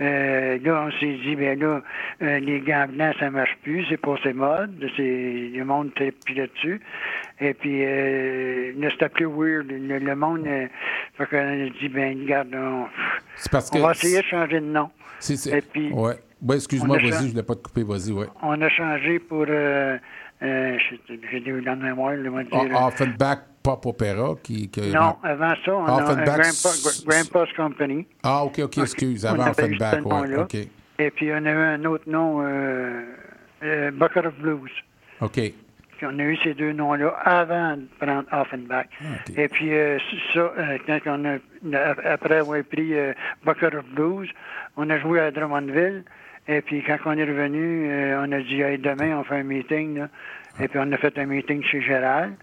euh, là, on s'est dit, ben là, euh, les gants blancs, ça marche plus, c'est passé mode. C'est, le monde était plus là-dessus. Et puis, là, c'était plus weird. Le, le monde, fait qu'on a dit, ben, regarde, on, C'est parce on que. va essayer de changer de nom. c'est- Et puis, ouais. Ben, excuse-moi, on vas-y, je ne voulais pas te couper, vas-y, ouais. on a changé pour, euh, j'ai des dans la mémoire, le mot dire. O- Offenbach Pop Opera, qui. qui- non, avant ça, on a Offenbach Grandpa, s- Grandpa's Company. Ah, OK, OK, excuse. Avant Offenbach. OK. Et puis, on a eu un autre nom, euh, euh, Bucket of Blues. OK. Puis on a eu ces deux noms-là avant de prendre Offenbach. Et puis, euh, ça, quand on a, après avoir pris Bucket of Blues, on a joué à Drummondville. Et puis, quand on est revenu, euh, on a dit, hey, demain, on fait un meeting. Là. Et puis, on a fait un meeting chez Gérald.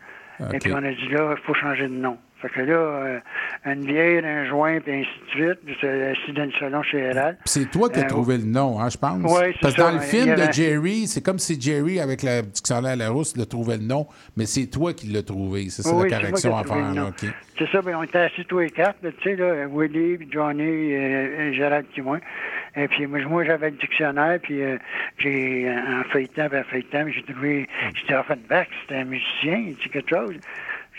Et puis, on a dit, là, il faut changer de nom. Fait que là, euh, une bière, un joint, puis ainsi de suite. C'est assis dans le salon chez Gérald. Puis c'est toi qui as Euh, trouvé le nom, hein, je pense. Ouais, c'est Parce que dans le film de Jerry, c'est comme si Jerry, avec la dictionnaire Larousse, le trouvait le nom, mais c'est toi qui l'as trouvé. C'est ça Oui, la c'est moi correction à faire. là. C'est ça, ben, on était assis tous les quatre, tu sais, là, Willy, puis Johnny, euh, Gérald, puis moi. Et puis moi, moi, j'avais le dictionnaire, puis euh, j'ai, en feuilletant, en feuilletant, j'ai trouvé, j'étais Offenbach, c'était un musicien, il dit quelque chose.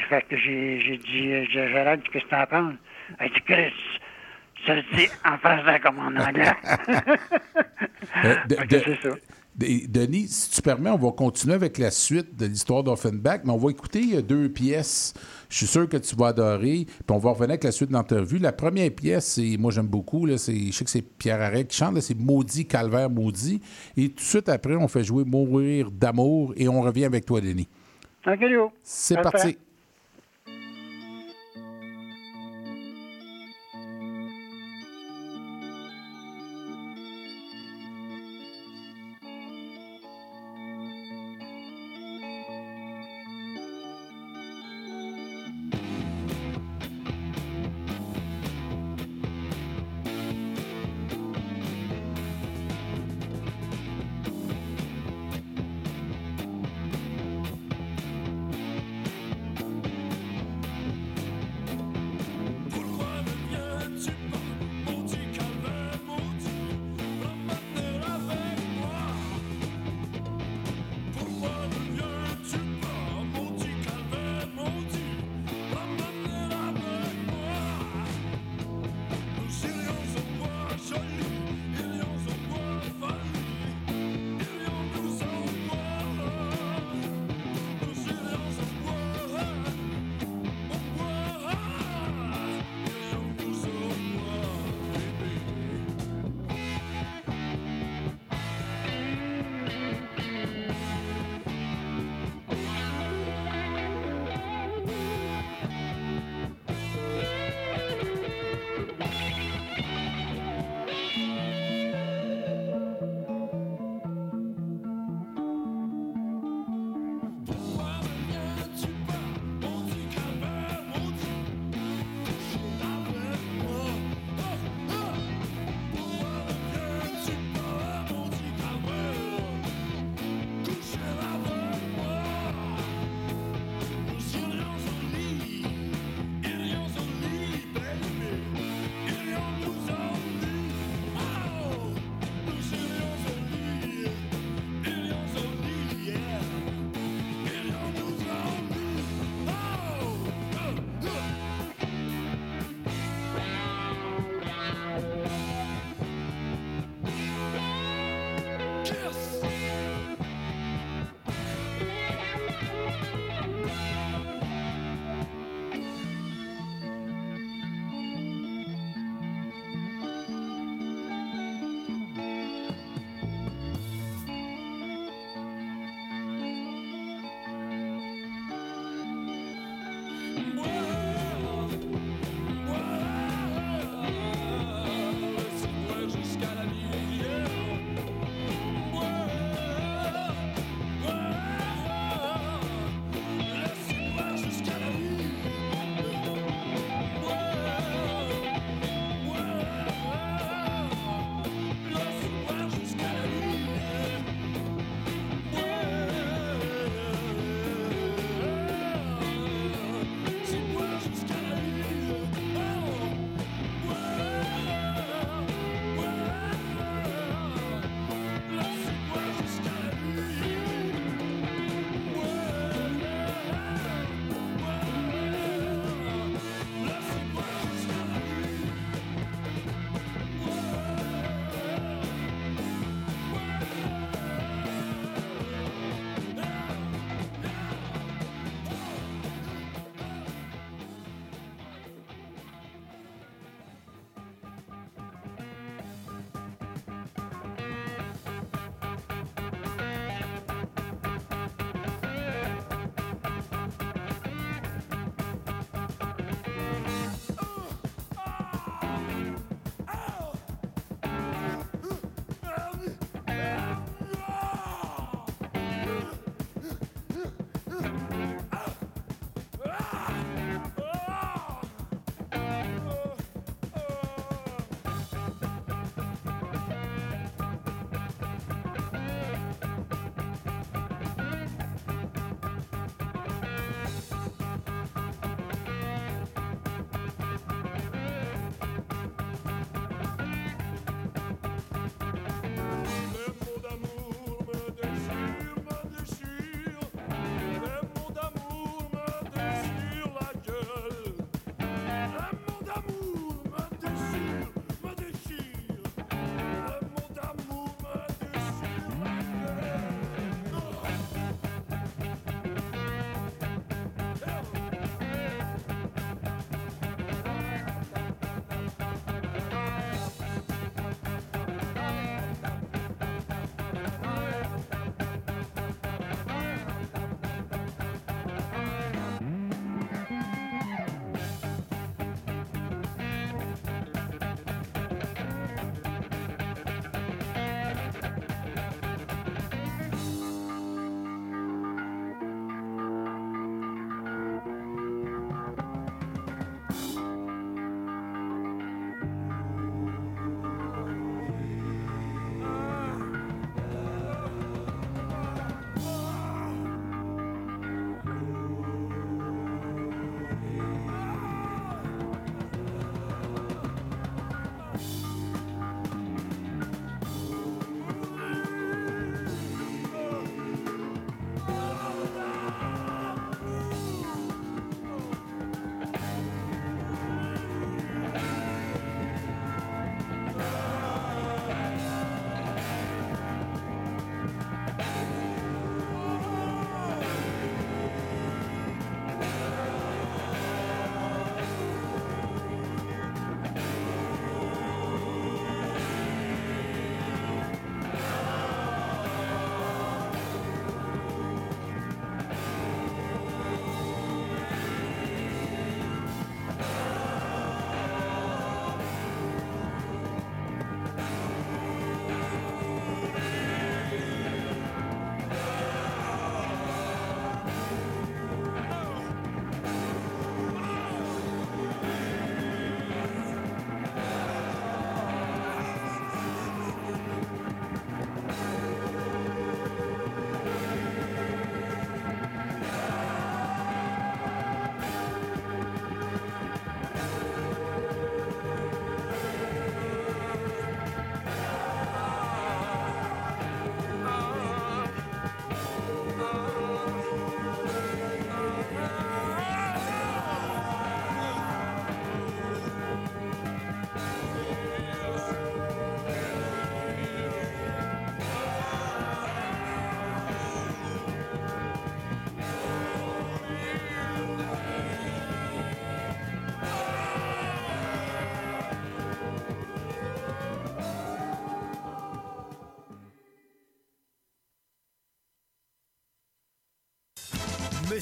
Fait que j'ai, dit, j'ai- Gérald, qu'est-ce que t'en penses? Il dit, Chris, ça le dit en français comme en anglais. (laughs) Euh, de- c'est ça. de- Denis, si tu permets, on va continuer avec la suite de l'histoire d'Offenbach, mais on va écouter euh, deux pièces. Je suis sûr que tu vas adorer. Puis on va revenir avec la suite de l'interview. La première pièce, c'est, moi j'aime beaucoup, là, c'est, je sais que c'est Pierre Arret qui chante, c'est Maudit, Calvaire, Maudit. Et tout de suite après, on fait jouer Mourir d'amour et on revient avec toi, Denis. C'est parti.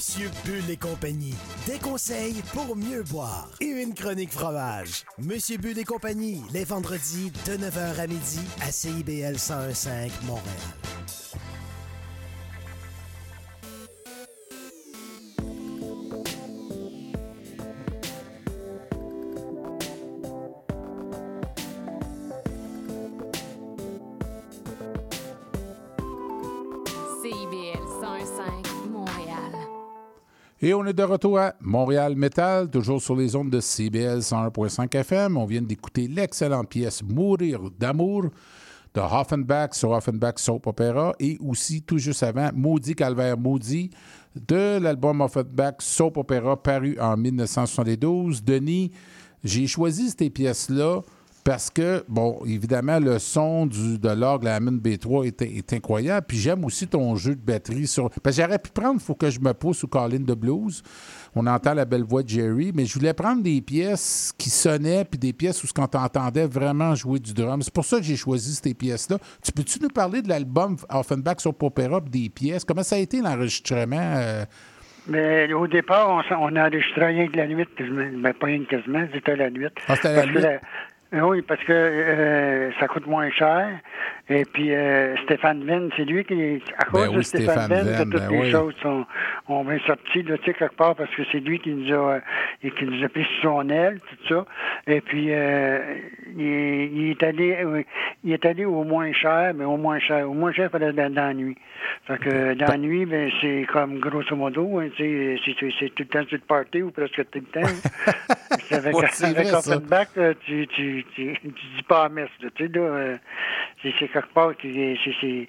Monsieur Bull et compagnie. Des conseils pour mieux boire. Et une chronique fromage. Monsieur Bull et compagnie, les vendredis de 9h à midi à CIBL 1015 Montréal. CIBL 105 Montréal. Et on est de retour à Montréal Metal, toujours sur les ondes de CBL 101.5 FM. On vient d'écouter l'excellente pièce Mourir d'amour de Hoffenbach sur Hoffenbach Soap Opera et aussi tout juste avant Maudit Calvaire Maudit de l'album Offenbach Soap Opera paru en 1972. Denis, j'ai choisi ces pièces-là parce que, bon, évidemment, le son du, de l'orgue, la Hammond B3 est, est incroyable. Puis j'aime aussi ton jeu de batterie sur. Parce que j'aurais pu prendre Il faut que je me pousse ou Colin de Blues. On entend la belle voix de Jerry, mais je voulais prendre des pièces qui sonnaient, puis des pièces où ce qu'on t'entendait vraiment jouer du drum. C'est pour ça que j'ai choisi ces pièces-là. Tu peux-tu nous parler de l'album Offenbach sur Opera, puis des pièces? Comment ça a été l'enregistrement? euh, Mais au départ, on, on a enregistré rien que la nuit. Ben, pas rien quasiment, c'était la nuit. Ah, c'était la nuit? Oui, parce que euh, ça coûte moins cher. Et puis euh, Stéphane Venn, c'est lui qui, à cause Ben de oui, Stéphane, Stéphane Venn, toutes ben les oui. choses sont, ont bien sorti de tu sais, quelque part parce que c'est lui qui nous a et qui nous a pris sur son aile, tout ça. Et puis euh, il, est- il est allé oui, il est allé au moins cher, mais au moins cher. Au moins cher, fallait dans, dans la nuit. Fait que dans la nuit, ben, c'est comme grosso modo, hein, c'est, c'est, c'est tout le temps sur le party ou presque tout le temps. (laughs) C'est avec, Ouais, c'est avec vrai, ça. Offenbach, là, tu, tu, tu, tu dis pas à messe, tu sais, là, euh, c'est, c'est quelque part, c'est,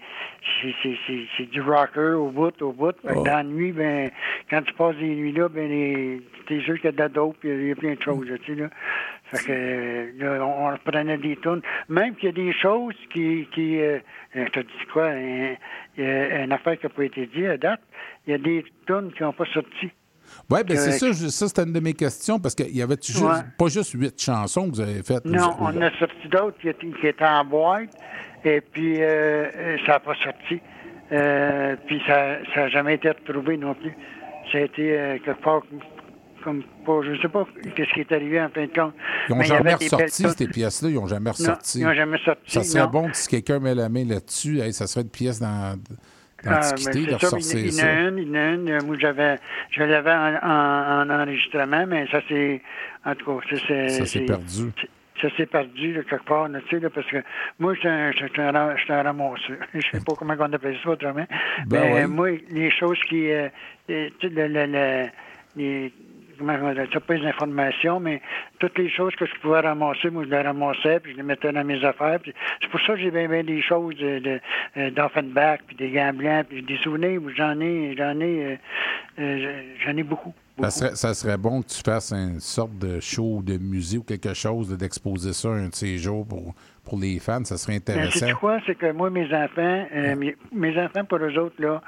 du rocker au bout, au bout. Oh. Dans la nuit, ben, quand tu passes des nuits là, ben, t'es sûr qu'il y a de la dope, il y a- il y a plein de choses, là, tu sais, là. Fait que, euh, là, on, reprenait des tunes. Même qu'il y a des choses qui, qui euh, euh, te dis quoi, un- il y a une affaire qui n'a pas été dit à date, il y a des tunes qui n'ont pas sorti. Oui, bien c'est Euh, ça, je- ça c'était une de mes questions, parce qu'il y avait Ouais. pas juste huit chansons que vous avez faites. Non, on a sorti d'autres qui étaient en boîte, et puis euh, euh, ça n'a pas sorti. Euh, puis ça n'a jamais été retrouvé non plus. Ça a été euh, quelque part comme pas, je sais pas qu'est-ce qui est arrivé en fin de compte. Ils n'ont jamais ressorti ces pièces-là, ils n'ont jamais ressorti. ils n'ont jamais sorti, Ça serait non. bon que si quelqu'un met la main là-dessus, hey, ça serait une pièce dans, Ah, c'est ça, il, il y en a une, il y en a une. Moi, j'avais, je l'avais en, en- en enregistrement, mais ça, c'est, en tout cas, ça, c'est... Ça s'est c'est- perdu. Ça s'est perdu, là, quelque part, là, tu sais, parce que moi, je suis un, un, un ramasseur. (laughs) Je sais pas comment on appelle ça autrement. Ben mais oui. moi, les choses qui... euh, euh, tu sais, le, le, le- les... Comment on appelle ça? Pas les informations, mais toutes les choses que je pouvais ramasser, moi, je les ramassais, puis je les mettais dans mes affaires. C'est pour ça que j'ai bien, bien des choses de, de, euh, d'Offenbach, puis des gants blancs, puis des souvenirs, j'en ai, j'en ai, euh, euh, j'en ai beaucoup. Ça serait, ça serait bon que tu fasses une sorte de show de musée ou quelque chose, de- d'exposer ça un de ces jours pour, pour les fans. Ça serait Ben, intéressant. quoi? C'est que moi, mes enfants, euh, mes, mes enfants, pour eux autres, là,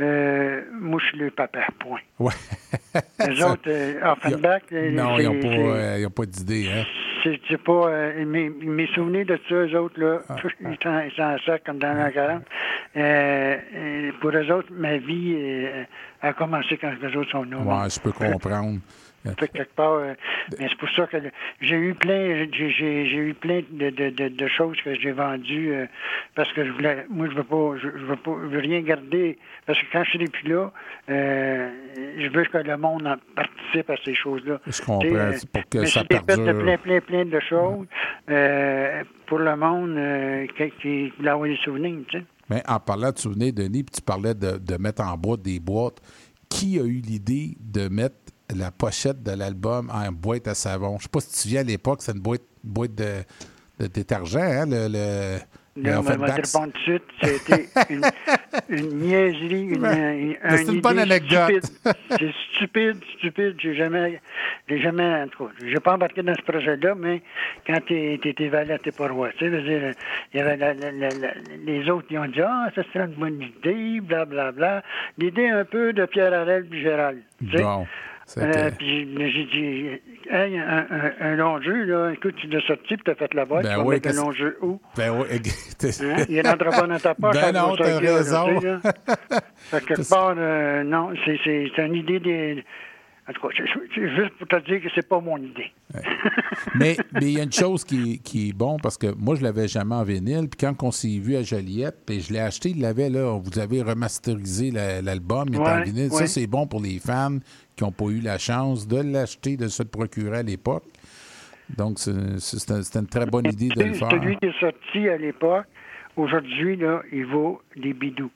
euh, moi, je suis le papa, point. Ouais. (laughs) Les autres, euh, Offenbach, euh, non, ils n'ont pas, pas d'idée. Hein? c'est pas euh, mes, mes souvenirs de ça, eux autres, là, Ah. (laughs) ils s'en- ils s'en sortent comme dans l'an 40. Euh, euh, pour eux autres, ma vie euh, a commencé quand les autres sont nés. Ouais, je peux comprendre. Fait que quelque part, euh, mais c'est pour ça que j'ai eu plein, j'ai, eu plein de, de, de, de choses que j'ai vendues euh, parce que je voulais, moi je veux pas, je, je veux pas, je veux rien garder parce que quand je serai plus là, euh, je veux que le monde en participe à ces choses-là. Je comprends, pour que mais ça c'est des fêtes de perdure. plein, plein, plein de choses pour le monde qui, qui voulait avoir des souvenirs, tu sais. Mais en parlant de souvenirs, Denis, puis tu parlais de, de mettre en boîte des boîtes, qui a eu l'idée de mettre la pochette de l'album en boîte à savon? Je ne sais pas si tu te souviens à l'époque, c'est une boîte, boîte de, de détergent, hein? Le, le, Là, on va te répondre tout de suite. C'était une, (laughs) une niaiserie, une, c'est une bonne idée anecdote. stupide. C'est stupide, stupide. J'ai jamais, j'ai jamais, en tout cas, j'ai pas embarqué dans ce projet-là, mais quand t'es, t'es, t'es valet, t'es pas roi. Tu sais, dire, il y avait la- la- la- les autres qui ont dit, ah, ça serait une bonne idée, blablabla. L'idée un peu de Pierre Harel puis Gérald. tu sais. Bon. Euh, puis j'ai dit, hey, un, un, un long jeu, là, écoute, tu l'as sorti, puis t'as fait la boîte, Ben tu oui, qu'est-ce- long jeu où? Ben oui, (laughs) Hein? Il rentre pas dans ta poche. (laughs) Ben non, t'as là, raison. là. (laughs) Fait que quelque part, euh, non, c'est, une idée des. En tout cas, juste pour te dire que c'est pas mon idée. mais mais il y a une chose qui, qui est bon parce que moi, je l'avais jamais en vinyle. Puis quand on s'est vu à Joliette, puis je l'ai acheté, il l'avait là. Vous avez remasterisé la- l'album, il est en vinyle. ouais. Ça, c'est bon pour les fans qui n'ont pas eu la chance de l'acheter, de se le procurer à l'époque. Donc, c'est- c'est c'était une très bonne idée de le faire. Celui qui est sorti à l'époque, aujourd'hui, là, il vaut des bidous.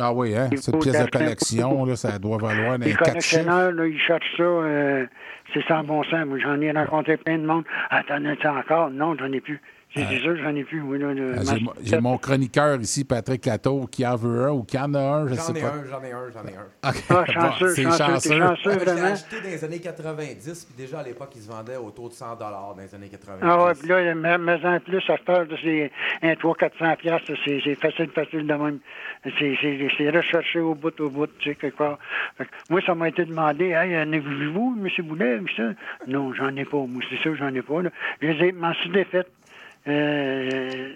Ah oui, hein? Faut pièce de collection, là, ça doit valoir Les un 4 chiffres. collectionneurs, là, ils cherchent ça, euh, c'est sans bon sens. Moi, j'en ai rencontré plein de monde. Ah, t'en as-tu encore? Non, j'en ai plus. C'est c'est sûr que j'en ai plus. Oui, Ah, J'ai mo- J'ai mon chroniqueur ici, Patrick Latour, qui en veut un ou qui en a un, je J'en sais ai pas. un, j'en ai un, j'en ai un. (laughs) OK. Ah, Bon, chanceux, c'est chanceux, chanceux. chanceux, je l'ai acheté dans les années 90, puis déjà à l'époque, il se vendait autour de 100 dans les années 90. Ah ouais, puis là, mais, mais en plus, à cette heure, c'est un 300-400 piastres, c'est c'est facile, facile de même. C'est- recherché au bout, au bout, tu sais, quelque part. Moi, ça m'a été demandé, hey, en avez-vous, M. Boulet, ça? Non, j'en ai pas, moi, c'est sûr, j'en ai pas, là. Je les ai, m'en suis défaite. Euh,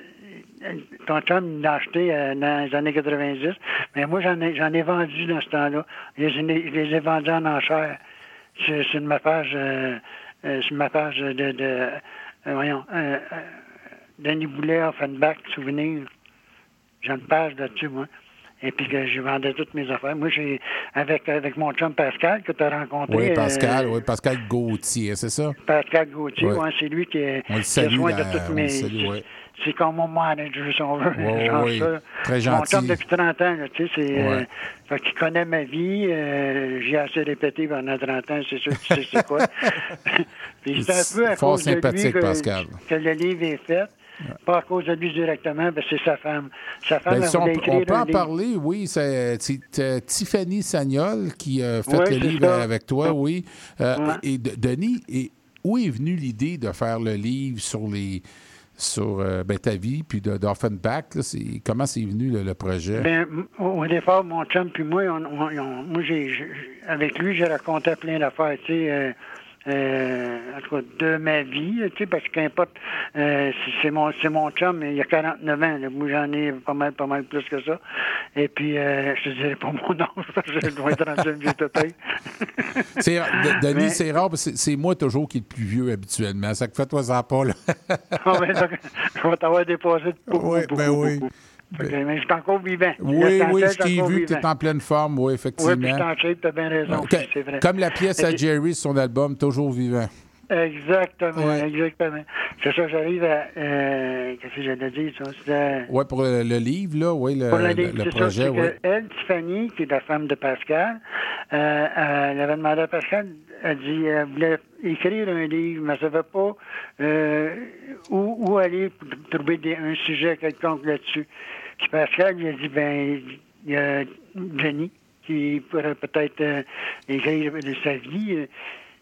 ton chum l'a acheté euh, dans les années 90, mais moi, j'en ai, j'en ai vendu dans ce temps-là. Je les ai, vendus en enchère sur, sur ma page, euh, euh, ma page de, de euh, voyons, euh, euh, Denis Boulet, Offenbach, Souvenir. J'ai une page là-dessus, moi. Et puis que je vendais toutes mes affaires. Moi, j'ai, avec, avec mon chum Pascal, que tu as rencontré. Oui, Pascal, euh, oui, Pascal Gauthier, c'est ça? Pascal Gauthier, Ouais. ouais, c'est lui qui, est, On le salue, soin de toutes mes. le salue, ouais. C'est comme mon manager, si on veut. Ouais, (laughs) genre ouais, ça. très C'est Mon gentil. chum depuis 30 ans, tu sais, c'est. euh, fait qu'il connaît ma vie. euh, J'ai assez répété pendant 30 ans, c'est sûr que tu sais c'est quoi. (laughs) (laughs) Puis c'est un peu à cause de lui que, Pascal. que le livre est fait. Pas à cause de lui directement, ben c'est sa femme. Sa femme, Ben, si on, peut- on en livre. parler, oui. C'est euh, Tiffany Sagnol qui a fait le livre ça. avec toi, oui. Euh, Ouais. Et, et de- Denis, et où est venue l'idée de faire le livre sur les sur euh, ben, ta vie, puis de- d'Offenbach? Comment c'est venu le, le projet? M- au départ, mon chum puis moi, on, on- on- moi, j'ai, j'ai- avec lui, j'ai raconté plein d'affaires, euh, euh, en tout cas, de ma vie, tu sais, parce qu'importe, euh, c'est, mon, c'est mon chum, mais il a 49 ans, là. moi, j'en ai pas mal, pas mal plus que ça. Et puis, euh, je te dirais pas mon (laughs) que je dois être rendu un vieux totale. (laughs) C'est- de- Denis, Mais- c'est rare, c'est c'est moi toujours qui est le plus vieux habituellement. Ça que fais-toi ça pas, là. Ah, ben, donc, je vais t'avoir déposé de (laughs) beaucoup, Oui, beaucoup, ben oui. beaucoup. Fait mais je suis encore vivant. Oui, oui, je t'ai vu que tu es en pleine forme, oui, Oui, effectivement. je suis en t'as bien raison, OK. c'est vrai. Comme la pièce à Jerry son album, toujours vivant. Exactement, exactement. C'est ça, j'arrive à. Euh, Qu'est-ce que j'allais dire, ça? C'était. Oui, pour le, le livre, là, oui, le, Pour le- livre, le c'est projet, ça, oui. que elle, Tiffany, qui est la femme de Pascal, euh, euh, elle avait demandé à Pascal, elle dit, elle voulait écrire un livre, mais elle ne savait pas euh, où, où aller pour trouver des- un sujet quelconque là-dessus. Puis Pascal lui a dit, ben, il y a Jenny qui pourrait peut-être euh, écrire de sa vie. euh,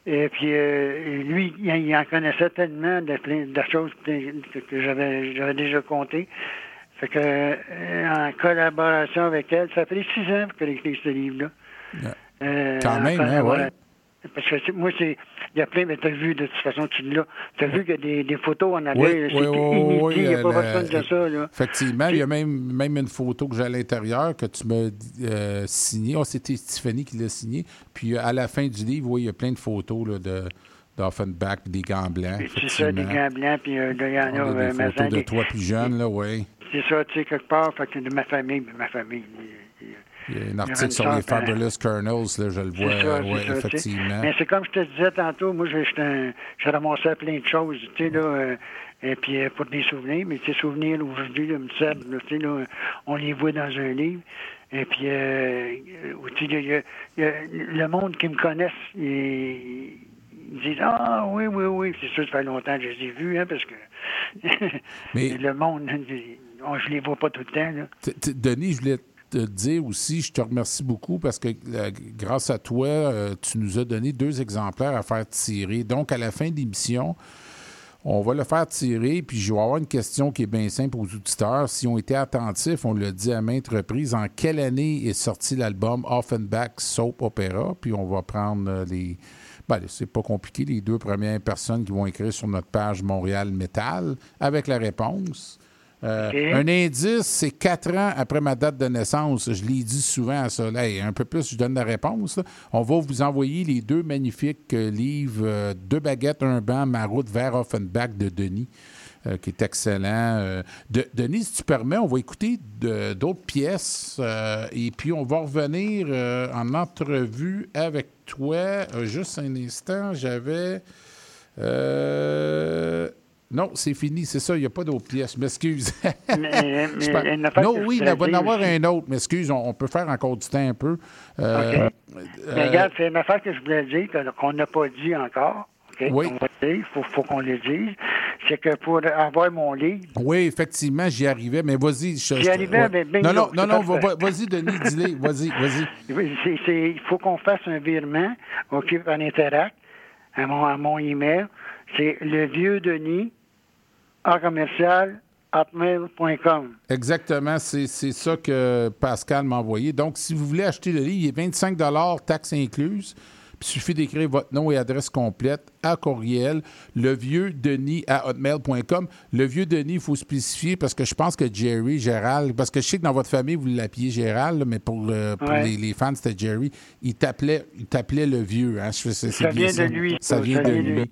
et puis euh, lui, il, il en connaissait tellement de, plein de choses que, j'avais j'avais déjà compté. Fait que euh, en collaboration avec elle, ça a pris six ans pour qu'elle écrive ce livre-là. Euh, Quand même, hein, ouais. Parce que moi, c'est. Il y a plein, mais t'as vu, de toute façon, tu l'as. T'as vu qu'il y a des, des photos en arrière. oui, oui, oui, il n'y a euh, pas la- personne qui a ça, là. Effectivement, il y a même, même une photo que j'ai à l'intérieur que tu m'as euh, signée. Oh, c'était Tiffany qui l'a signée. Puis euh, à la fin du livre, oui, il y a plein de photos là, de d'Offenbach des gants blancs. C'est ça, des gants blancs, puis euh, il y en a. On a euh, photos de toi plus jeune, là, oui. C'est ça, tu sais, quelque part, fait que de ma famille, ma famille. Il y a un article sur les hein. Fabulous Kernels, là, je le vois, ça, ouais, ça, effectivement. Mais c'est comme je te disais tantôt, moi, j'ai ramassé plein de choses, tu sais, là, euh, et puis euh, pour des souvenirs, mais ces souvenirs, aujourd'hui, me là, tu sais, là, on les voit dans un livre. Et puis, euh, euh, tu sais, il y a- il y a- le monde qui me connaisse, ils, ils disent Ah, oui, oui, oui. C'est sûr, ça fait longtemps que je les ai vus, hein, parce que (laughs) Mais- le monde, on, je les vois pas tout le temps, là. Denis, je voulais te dire aussi, je te remercie beaucoup parce que euh, grâce à toi, euh, tu nous as donné deux exemplaires à faire tirer. Donc, à la fin de l'émission, On va le faire tirer, puis je vais avoir une question qui est bien simple aux auditeurs. Si on était attentifs, on l'a dit à maintes reprises, en quelle année est sorti l'album Offenbach Soap Opera? Puis on va prendre euh, les. Ben, c'est pas compliqué, les deux premières personnes qui vont écrire sur notre page Montréal Metal avec la réponse. Euh. Un indice, c'est quatre ans après ma date de naissance. Je l'ai dit souvent à Soleil. Un peu plus, je donne la réponse. là. On va vous envoyer les deux magnifiques euh, livres euh, Deux baguettes, un banc, ma route vers Offenbach de Denis. qui est excellent. De- Denis, si tu permets, on va écouter d'autres pièces et puis on va revenir en entrevue avec toi. Juste un instant, j'avais... Non, c'est fini, c'est ça, il n'y a pas d'autres pièces. M'excuse. (laughs) Mais- une non, oui, il va y en avoir un autre. M'excuse, on, on peut faire encore du temps un peu. Euh, OK. euh, Mais regarde, c'est une affaire que je voulais dire, qu'on n'a pas dit encore. OK? Oui. Il faut, faut qu'on le dise. C'est que pour avoir mon livre, oui, effectivement, j'y arrivais, mais vas-y. je- J'y arrivais, ouais. mais Non, non, non, non, va- vas-y, Denis, dis-le. (laughs) Vas-y, vas-y. il faut qu'on fasse un virement OK, par Interact à mon, à mon email. C'est le vieux Denis, en commercial. Exactement, c'est c'est ça que Pascal m'a envoyé. Donc, si vous voulez acheter le livre, il est 25 taxes incluses. Il suffit d'écrire votre nom et adresse complète à courriel, le vieux Denis à hotmail.com. Le vieux Denis, il faut spécifier parce que je pense que Jerry, Gérald, parce que je sais que dans votre famille, vous l'appeliez Gérald, mais pour, Ouais. les, les fans, c'était Jerry. Il t'appelait il t'appelait le vieux. Hein? Je- Ça vient de lui, Ça ça, vient de lui. lui.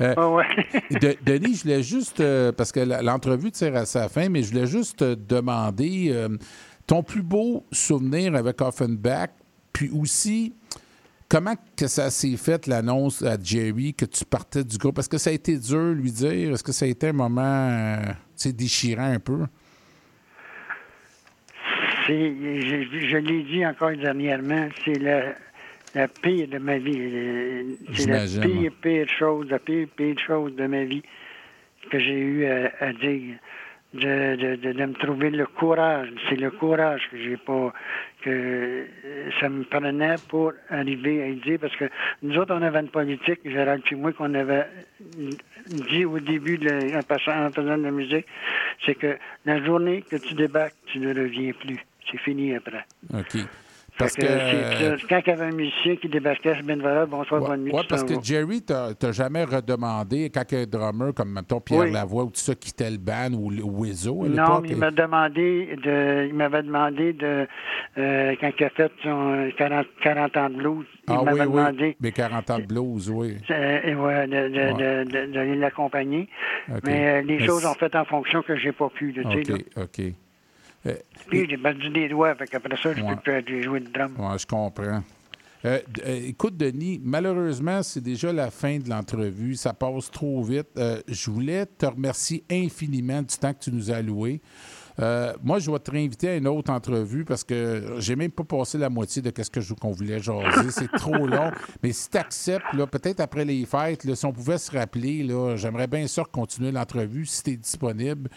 Euh, Ah ouais. (laughs) de- Denis, je voulais juste, euh, parce que l'entrevue tire à sa fin, mais je voulais juste te demander euh, ton plus beau souvenir avec Offenbach, puis aussi comment que ça s'est fait l'annonce à Jerry que tu partais du groupe? Est-ce que ça a été dur lui dire? Est-ce que ça a été un moment euh, déchirant un peu? C'est, je, je l'ai dit encore dernièrement, c'est la, la pire de ma vie. Euh, C'est la pire, pire chose, la pire, pire chose de ma vie que j'ai eu à, à dire. De, de, de, de me trouver le courage. C'est le courage que j'ai pas, que euh, ça me prenait pour arriver à dire, parce que nous autres, on avait une politique, Gérald puis moi, qu'on avait dit au début, en, passant, en faisant de la musique, c'est que la journée que tu débarques, tu ne reviens plus. C'est fini après. Parce que. quand il y avait un musicien qui débarquait à bénévolat, bonsoir, bonne nuit. Oui, parce que vas. Jerry, t'as jamais redemandé, quand un drummer comme, mettons, Pierre Oui. Lavoie ou tout ça quittait le band ou le Wizzo à Non, mais il m'a demandé de, il m'avait demandé de, euh, quand il a fait son 40, 40 ans de blues, il Ah oui, m'avait oui. demandé Mais 40 ans de blues, oui. euh, et ouais, de- de- Ouais. de- de- d'aller l'accompagner. OK. Mais euh, les Mais choses ont fait en fonction que j'ai pas pu. là. OK, OK. Euh, j'ai perdu des doigts, fait qu'après ça, je Ouais. peux plus jouer de drum. Ouais, je comprends. Euh, euh, écoute, Denis, malheureusement, c'est déjà la fin de l'entrevue. Ça passe trop vite. Euh, je voulais te remercier infiniment du temps que tu nous as alloué. Euh, moi, je vais te réinviter à une autre entrevue parce que j'ai même pas passé la moitié de ce que je- qu'on voulait jaser. C'est trop long. Mais si tu acceptes, peut-être après les fêtes, là, si on pouvait se rappeler, j'aimerais bien sûr continuer l'entrevue si tu es disponible.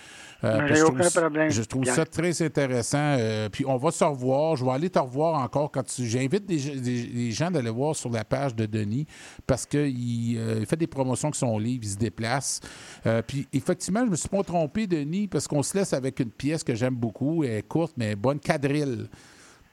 Euh, je aucun trouve ça- problème, Je trouve ça très intéressant. Euh, puis on va se revoir. Je vais aller te revoir encore quand tu. J'invite des gens d'aller voir sur la page de Denis parce qu'il euh, il fait des promotions avec son livre, il se déplace. Puis effectivement, je me suis pas trompé, Denis, parce qu'on se laisse avec une pièce que j'aime beaucoup. Elle est courte, mais bonne quadrille.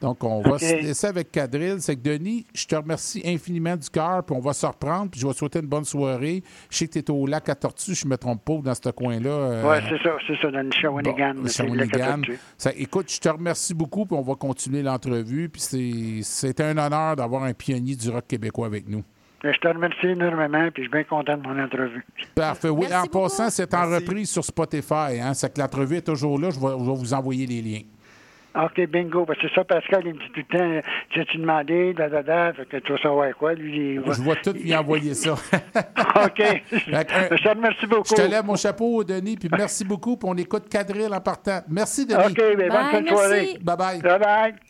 Donc, on va se laisser avec Quadrille. C'est que Denis, je te remercie infiniment du cœur, puis on va se reprendre, puis je vais te souhaiter une bonne soirée. Je sais que tu es au lac à Tortue, je ne me trompe pas, dans ce coin-là. euh, Ouais, c'est ça, c'est ça, dans le Shawinigan. Bon, Shawinigan. Ça- écoute, je te remercie beaucoup, puis on va continuer l'entrevue. Puis c'est un honneur d'avoir un pionnier du rock québécois avec nous. Je te remercie énormément, puis je suis bien content de mon entrevue. Parfait. Oui, en passant, c'est en reprise sur Spotify. Hein? C'est que l'entrevue est toujours là. Je vais, je vais vous envoyer les liens. OK, bingo. Que c'est ça, Pascal, il me dit tout le temps, tu as-tu demandé, da, da, da, fait que tu vas savoir quoi, lui, il va... Je vais tout lui envoyer ça. (laughs) OK. (laughs) je te remercie beaucoup. Je te lève mon chapeau, Denis, puis merci beaucoup. Puis on écoute Quadrille en partant. Merci, Denis. OK, ben, bonne Bye, fin de soirée. merci. Bye-bye. Bye-bye.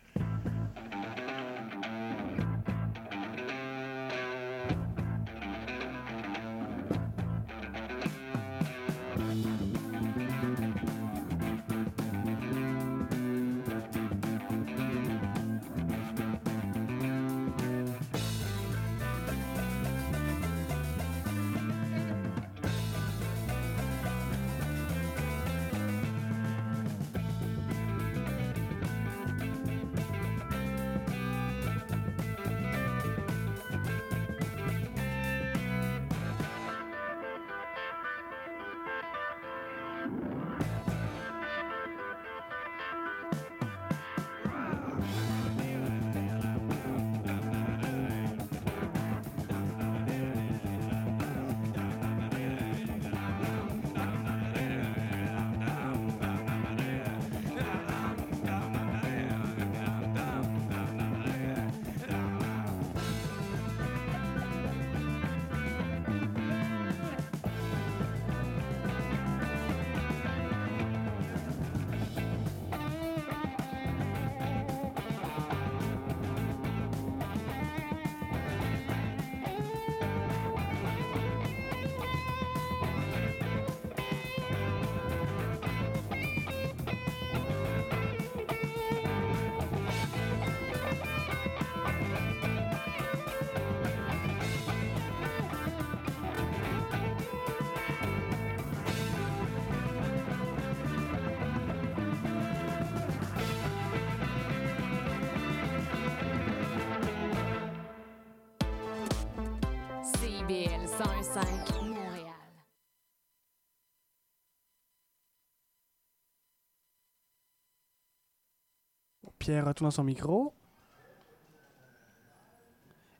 Pierre retourne dans son micro.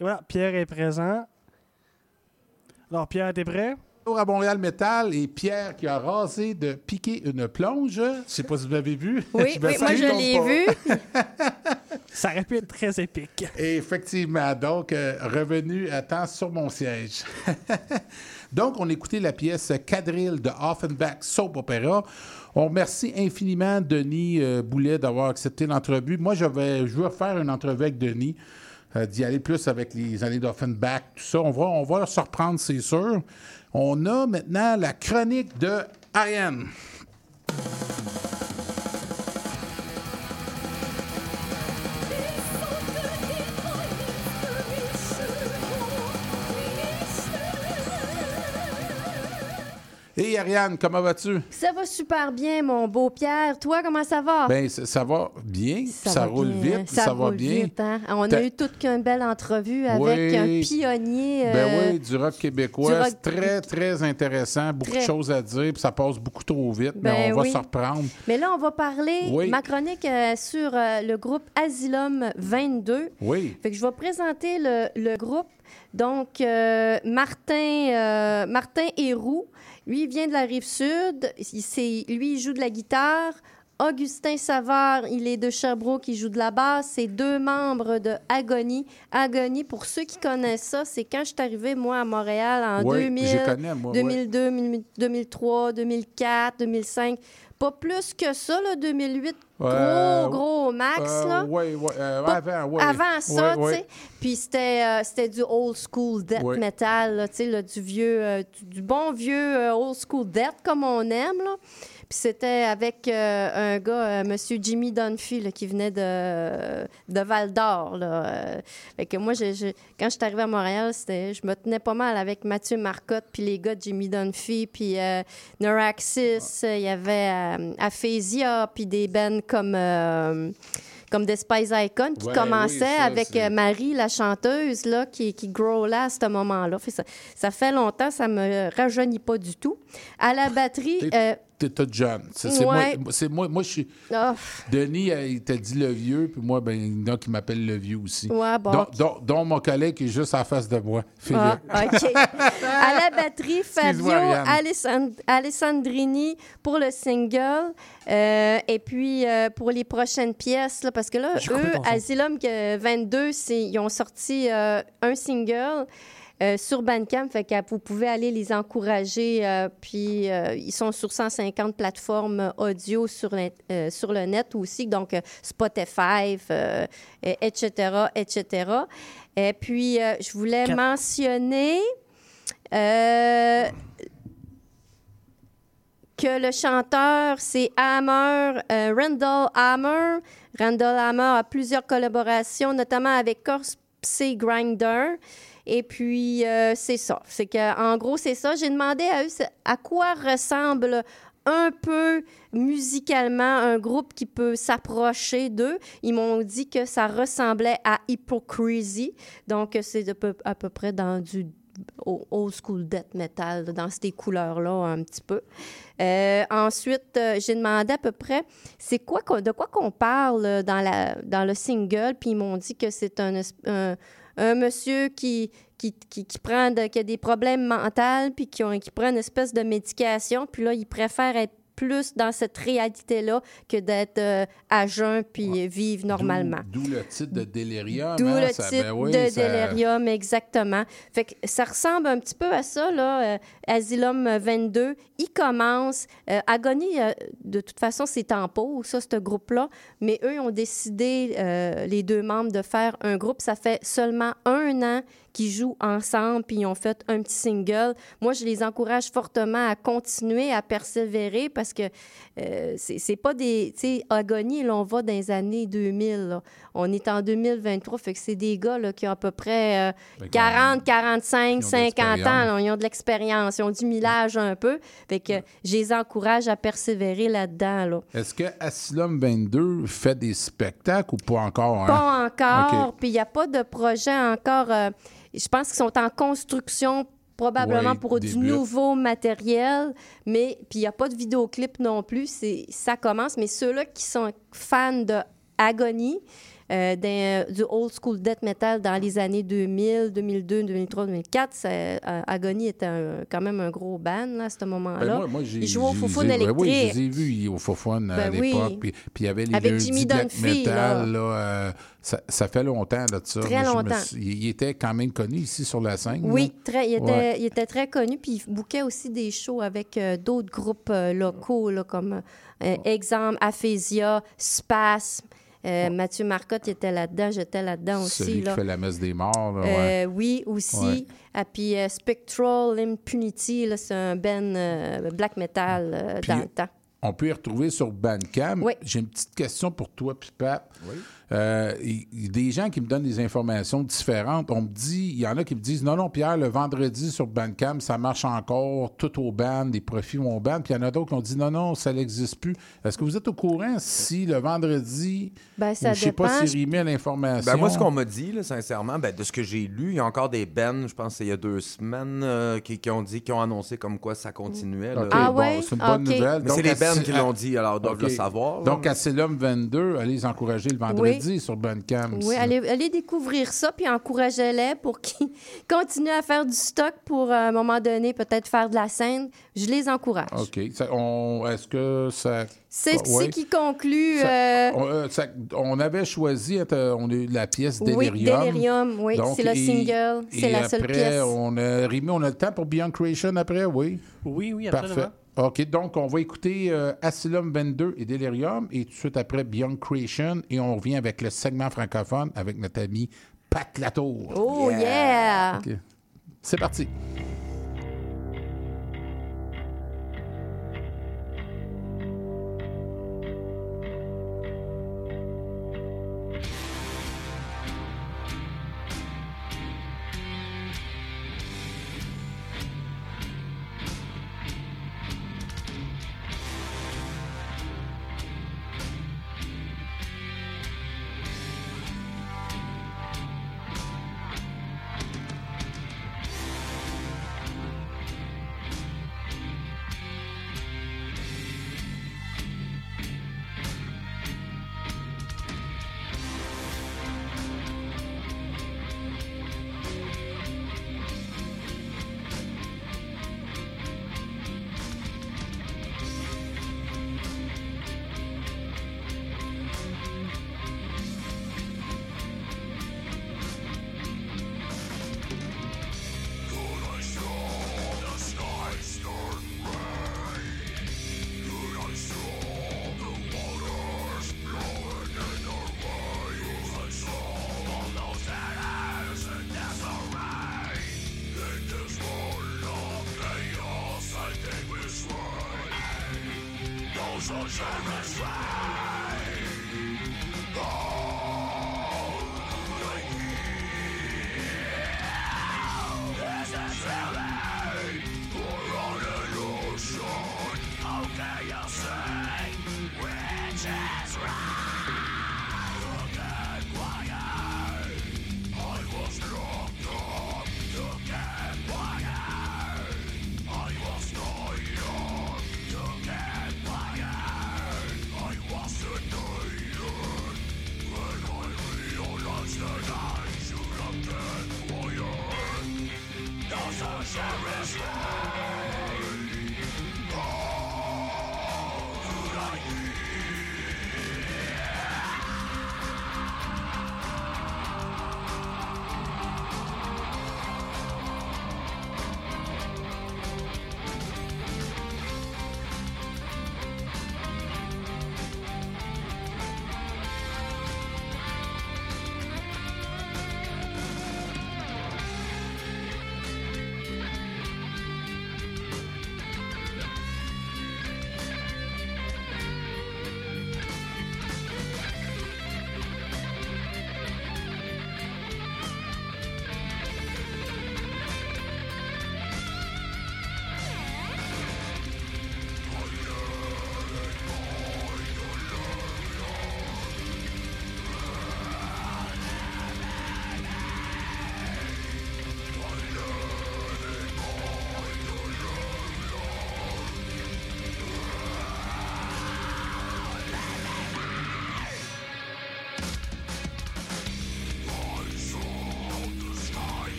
Et voilà, Pierre est présent. Alors, Pierre, t'es prêt? Retour à Montréal Métal et Pierre qui a rasé de piquer une plonge. Je sais pas si vous l'avez vu. Oui, (laughs) oui, moi, je l'ai vu. (laughs) Ça aurait pu être très épique. Et effectivement, donc, euh, revenu à temps sur mon siège. (laughs) donc, on écoutait la pièce Quadrille de Offenbach Soap Opera. On remercie infiniment Denis euh, Boulet d'avoir accepté l'entrevue. Moi, je vais, je veux faire une entrevue avec Denis, euh, d'y aller plus avec les années d'Offenbach, tout ça. On va, on va c'est sûr. On a maintenant la chronique de Ariane. Et Ariane, comment vas-tu? Ça va super bien, mon beau Pierre. Toi, comment ça va? Ben, ça, ça va bien, ça, va roule bien. vite, ça, va roule bien. vite, hein? On a eu toute qu'une belle entrevue avec Oui. un pionnier. Ben euh, oui, du rock québécois. du rock- C'est très, très intéressant. Beaucoup Très. de choses à dire, puis ça passe beaucoup trop vite, mais Ben on va se reprendre. Mais là, on va parler, Oui. ma chronique euh, sur euh, le groupe Asylum 22. Oui. Fait que je vais présenter le, le groupe. Donc, Martin, Martin Héroux, lui, il vient de la rive sud. Il, lui, il joue de la guitare. Augustin Savard, il est de Sherbrooke, il joue de la basse. C'est deux membres de Agony. Agony, pour ceux qui connaissent ça, c'est quand je suis arrivée, moi, à Montréal en Oui, 2000, je connais, moi, ouais. 2002, 2003, 2004, 2005. Pas plus que ça, là, 2008. Gros, gros max, là. Oui, oui. euh, avant, oui. Avant ça, tu sais. Puis c'était euh, c'était du old school death metal, tu sais, du vieux, euh, du, bon vieux old school death comme on aime, là. Puis c'était avec euh, un gars, euh, Monsieur Jimmy Dunphy, là, qui venait de, de Val d'Or. Euh, fait que moi, quand je suis arrivée à Montréal, c'était, je me tenais pas mal avec Mathieu Marcotte, puis les gars de Jimmy Dunphy, puis euh, Neuraxis. euh, Il y avait Aphasia, puis des bands comme, comme des Spice Icon qui Ouais, oui, ça, avec Marie, la chanteuse, là, qui, qui growlait à ce moment-là. Ça, ça fait longtemps, ça me rajeunit pas du tout. À la batterie... euh, T'es toute jeune. C'est c'est Ouais. moi, c'est moi, moi, je suis. Denis, euh, il t'a dit le vieux, puis moi, ben, il y en a qui m'appellent le vieux aussi. Ouais, bon. Mon collègue qui est juste en face de moi. Philippe. Ah, OK. à la batterie, (laughs) Fabio. Alessand- Alessandrini pour le single. Euh, et puis, euh, pour les prochaines pièces, là, parce que là, eux. Asylum euh, 22, c'est- ils ont sorti euh, un single. Euh, sur Bandcamp, fait que vous pouvez aller les encourager. euh, puis euh, ils sont sur 150 plateformes audio sur, le net aussi, donc Spotify, et- etc., etc. Et puis je voulais Quatre. mentionner que le chanteur, c'est Hammer, euh, Randall Hammer. Randall Hammer a plusieurs collaborations, notamment avec Corpse Grinder. Et puis, euh, c'est ça. C'est que, en gros, c'est ça. J'ai demandé à eux à quoi ressemble un peu musicalement un groupe qui peut s'approcher d'eux. Ils m'ont dit que ça ressemblait à Hypocrisy. Donc, c'est à peu, près dans du old school death metal, dans ces couleurs-là, un petit peu. Euh, ensuite, euh, j'ai demandé à peu près c'est de quoi qu'on parle dans, la, le single, puis ils m'ont dit que c'est un, un, un monsieur qui, qui, qui, prend de- qui a des problèmes mentaux, puis qui, ont, qui prend une espèce de médication, puis là, il préfère être plus dans cette réalité-là que d'être euh, à jeun puis vivre normalement. D'où le titre de Delirium. D'où hein, le ça- titre ben oui, de ça- Delirium, exactement. Fait que ça ressemble un petit peu à ça, là, euh, Asylum 22. Il commence. euh, Agony, euh, de toute façon, c'est en pause, ça, ce groupe-là. Mais eux, ont décidé, euh, les deux membres, de faire un groupe. Ça fait seulement un an qu'ils jouent ensemble, puis ils ont fait un petit single. Moi, je les encourage fortement à continuer, à persévérer, parce que euh, c'est pas des... Tu sais, Agony, là, on va dans les années 2000, là. On est en 2023, fait que c'est des gars là, qui ont à peu près euh, Fait qu'on- 40, 45, de 50 ans. là. ils ont de l'expérience, ils ont du millage un peu. Fait que je les encourage à persévérer là-dedans. Là. Est-ce que Asylum 22 fait des spectacles ou pas encore? hein? Pas encore. Puis il n'y a pas de projet encore. euh, je pense qu'ils sont en construction probablement Ouais, pour du nouveau matériel, mais puis il n'y a pas de vidéoclip non plus. C'est ça commence. Mais ceux-là qui sont fans de Agony, euh, d'un- du old school death metal dans les années 2000, 2002, 2003, 2004. Ça, euh, Agony était un- quand même un gros band là, à ce moment-là. Ben, moi, moi, j'ai- Ils jouaient au Foufoune j'ai- ben électrique. Oui, je les ai vus au Foufoune à Ben oui. l'époque. Puis, puis il y avait les Avec Jimmy Dunphy, metal. Là, euh, ça, ça fait longtemps là, de ça. Très longtemps. suis- il, était quand même connu ici sur la scène. Oui, là. très, il, était, Ouais. il était très connu, puis il bouquait aussi des shows avec euh, d'autres groupes euh, locaux, là, comme euh, exemple Aphésia, Spasme. Euh, Mathieu Marcotte était là-dedans, j'étais là-dedans aussi. Celui là. qui fait la messe des morts. là, Euh, oui, aussi. Ouais. Ah, puis euh, Spectral Impunity, c'est un band euh, black metal euh, Puis, dans le temps. On peut y retrouver sur Bandcamp. Oui. J'ai une petite question pour toi, puis Pat. Euh, il il y a des gens qui me donnent des informations différentes. On me dit, il y en a qui me disent non, non, Pierre, le vendredi sur Bandcamp, ça marche encore, tout au band, les profits vont au band. Puis il y en a d'autres qui ont dit non, non, ça n'existe plus. Est-ce que vous êtes au courant si le vendredi, Ben, ça ou je sais pas si Rémi a l'information? Ben, moi, ce qu'on m'a dit, là, sincèrement, ben, de ce que j'ai lu, il y a encore des bands, je pense que c'est il y a deux semaines, euh, qui, qui ont dit, qui ont annoncé comme quoi ça continuait. OK, bon, c'est une bonne nouvelle. Mais c'est les bands qui l'ont dit, alors ils doivent le savoir. là. Donc, à Célum 22, allez les encourager le vendredi sur Bandcamp. Oui, allez, allez découvrir ça, puis encouragez-les pour qu'ils (laughs) continuent à faire du stock pour, à un moment donné, peut-être faire de la scène. Je les encourage. OK. Est-ce que ça. C'est Ah, ouais. ce qui conclut... Ça- euh, on, euh, ça- on avait choisi, euh, on a eu la pièce Oui, Delirium. Delirium, oui, c'est le single, c'est la seule après, pièce. On a, on a le temps pour Beyond Creation après, oui? Oui, oui, Parfait. OK, donc on va écouter euh, Asylum 22 et Delirium et tout de suite après Beyond Creation et on revient avec le segment francophone avec notre ami Pat Latour. Oh, yeah! C'est parti.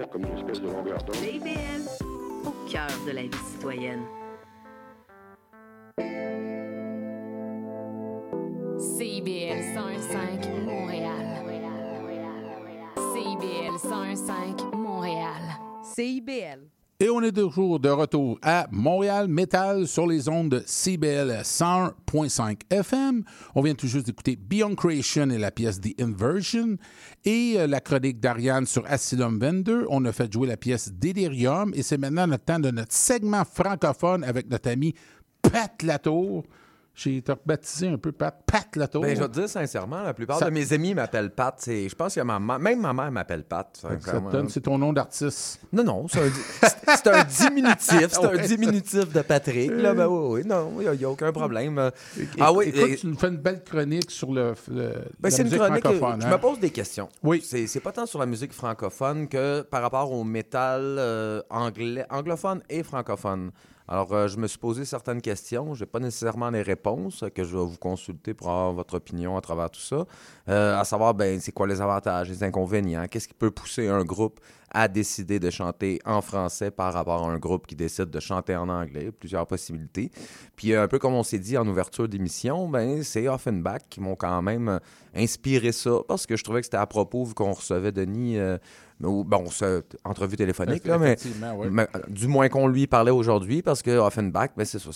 là, comme une espèce de longueur d'onde. CIBL, au cœur de la vie citoyenne. CIBL 101.5 Montréal. CIBL 101.5 Montréal. CIBL. Et on est toujours de retour à Montréal Metal sur les ondes de CBL 101.5 FM. On vient juste d'écouter Beyond Creation et la pièce The Inversion et euh, la chronique d'Ariane sur Asylum 22. On a fait jouer la pièce Delirium et c'est maintenant le temps de notre segment francophone avec notre ami Pat Latour. J'ai été baptisé un peu Pat, Pat Latour. Ben, je vais te dire sincèrement, la plupart Ça- de mes amis m'appellent Pat. C'est- Je pense que ma ma- même ma mère m'appelle Pat. Ça sincèrement. te donne- C'est ton nom d'artiste. Non, non, c'est un, c'est- diminutif. C'est (laughs) un diminutif de Patrick. Là, ben oui, oui, non, il n'y a, aucun problème. Euh, Ah oui, Écoute, et- tu nous fais une belle chronique sur le, le- Ben, la c'est une chronique. francophone. Je hein? me pose des questions. Oui. C'est c'est pas tant sur la musique francophone que par rapport au métal euh, anglais, anglophone et francophone. Alors, euh, je me suis posé certaines questions. Je n'ai pas nécessairement les réponses que je vais vous consulter pour avoir votre opinion à travers tout ça. Euh, à savoir, ben, c'est quoi les avantages, les inconvénients, qu'est-ce qui peut pousser un groupe à décider de chanter en français par rapport à un groupe qui décide de chanter en anglais, plusieurs possibilités. Puis euh, un peu comme on s'est dit en ouverture d'émission, ben c'est Offenbach qui m'ont quand même euh, inspiré ça parce que je trouvais que c'était à propos vu qu'on recevait Denis euh, bon, entrevue téléphonique, là, mais, Effectivement, ouais. mais, euh, du moins qu'on lui parlait aujourd'hui parce que Offenbach, ben, c'est ça,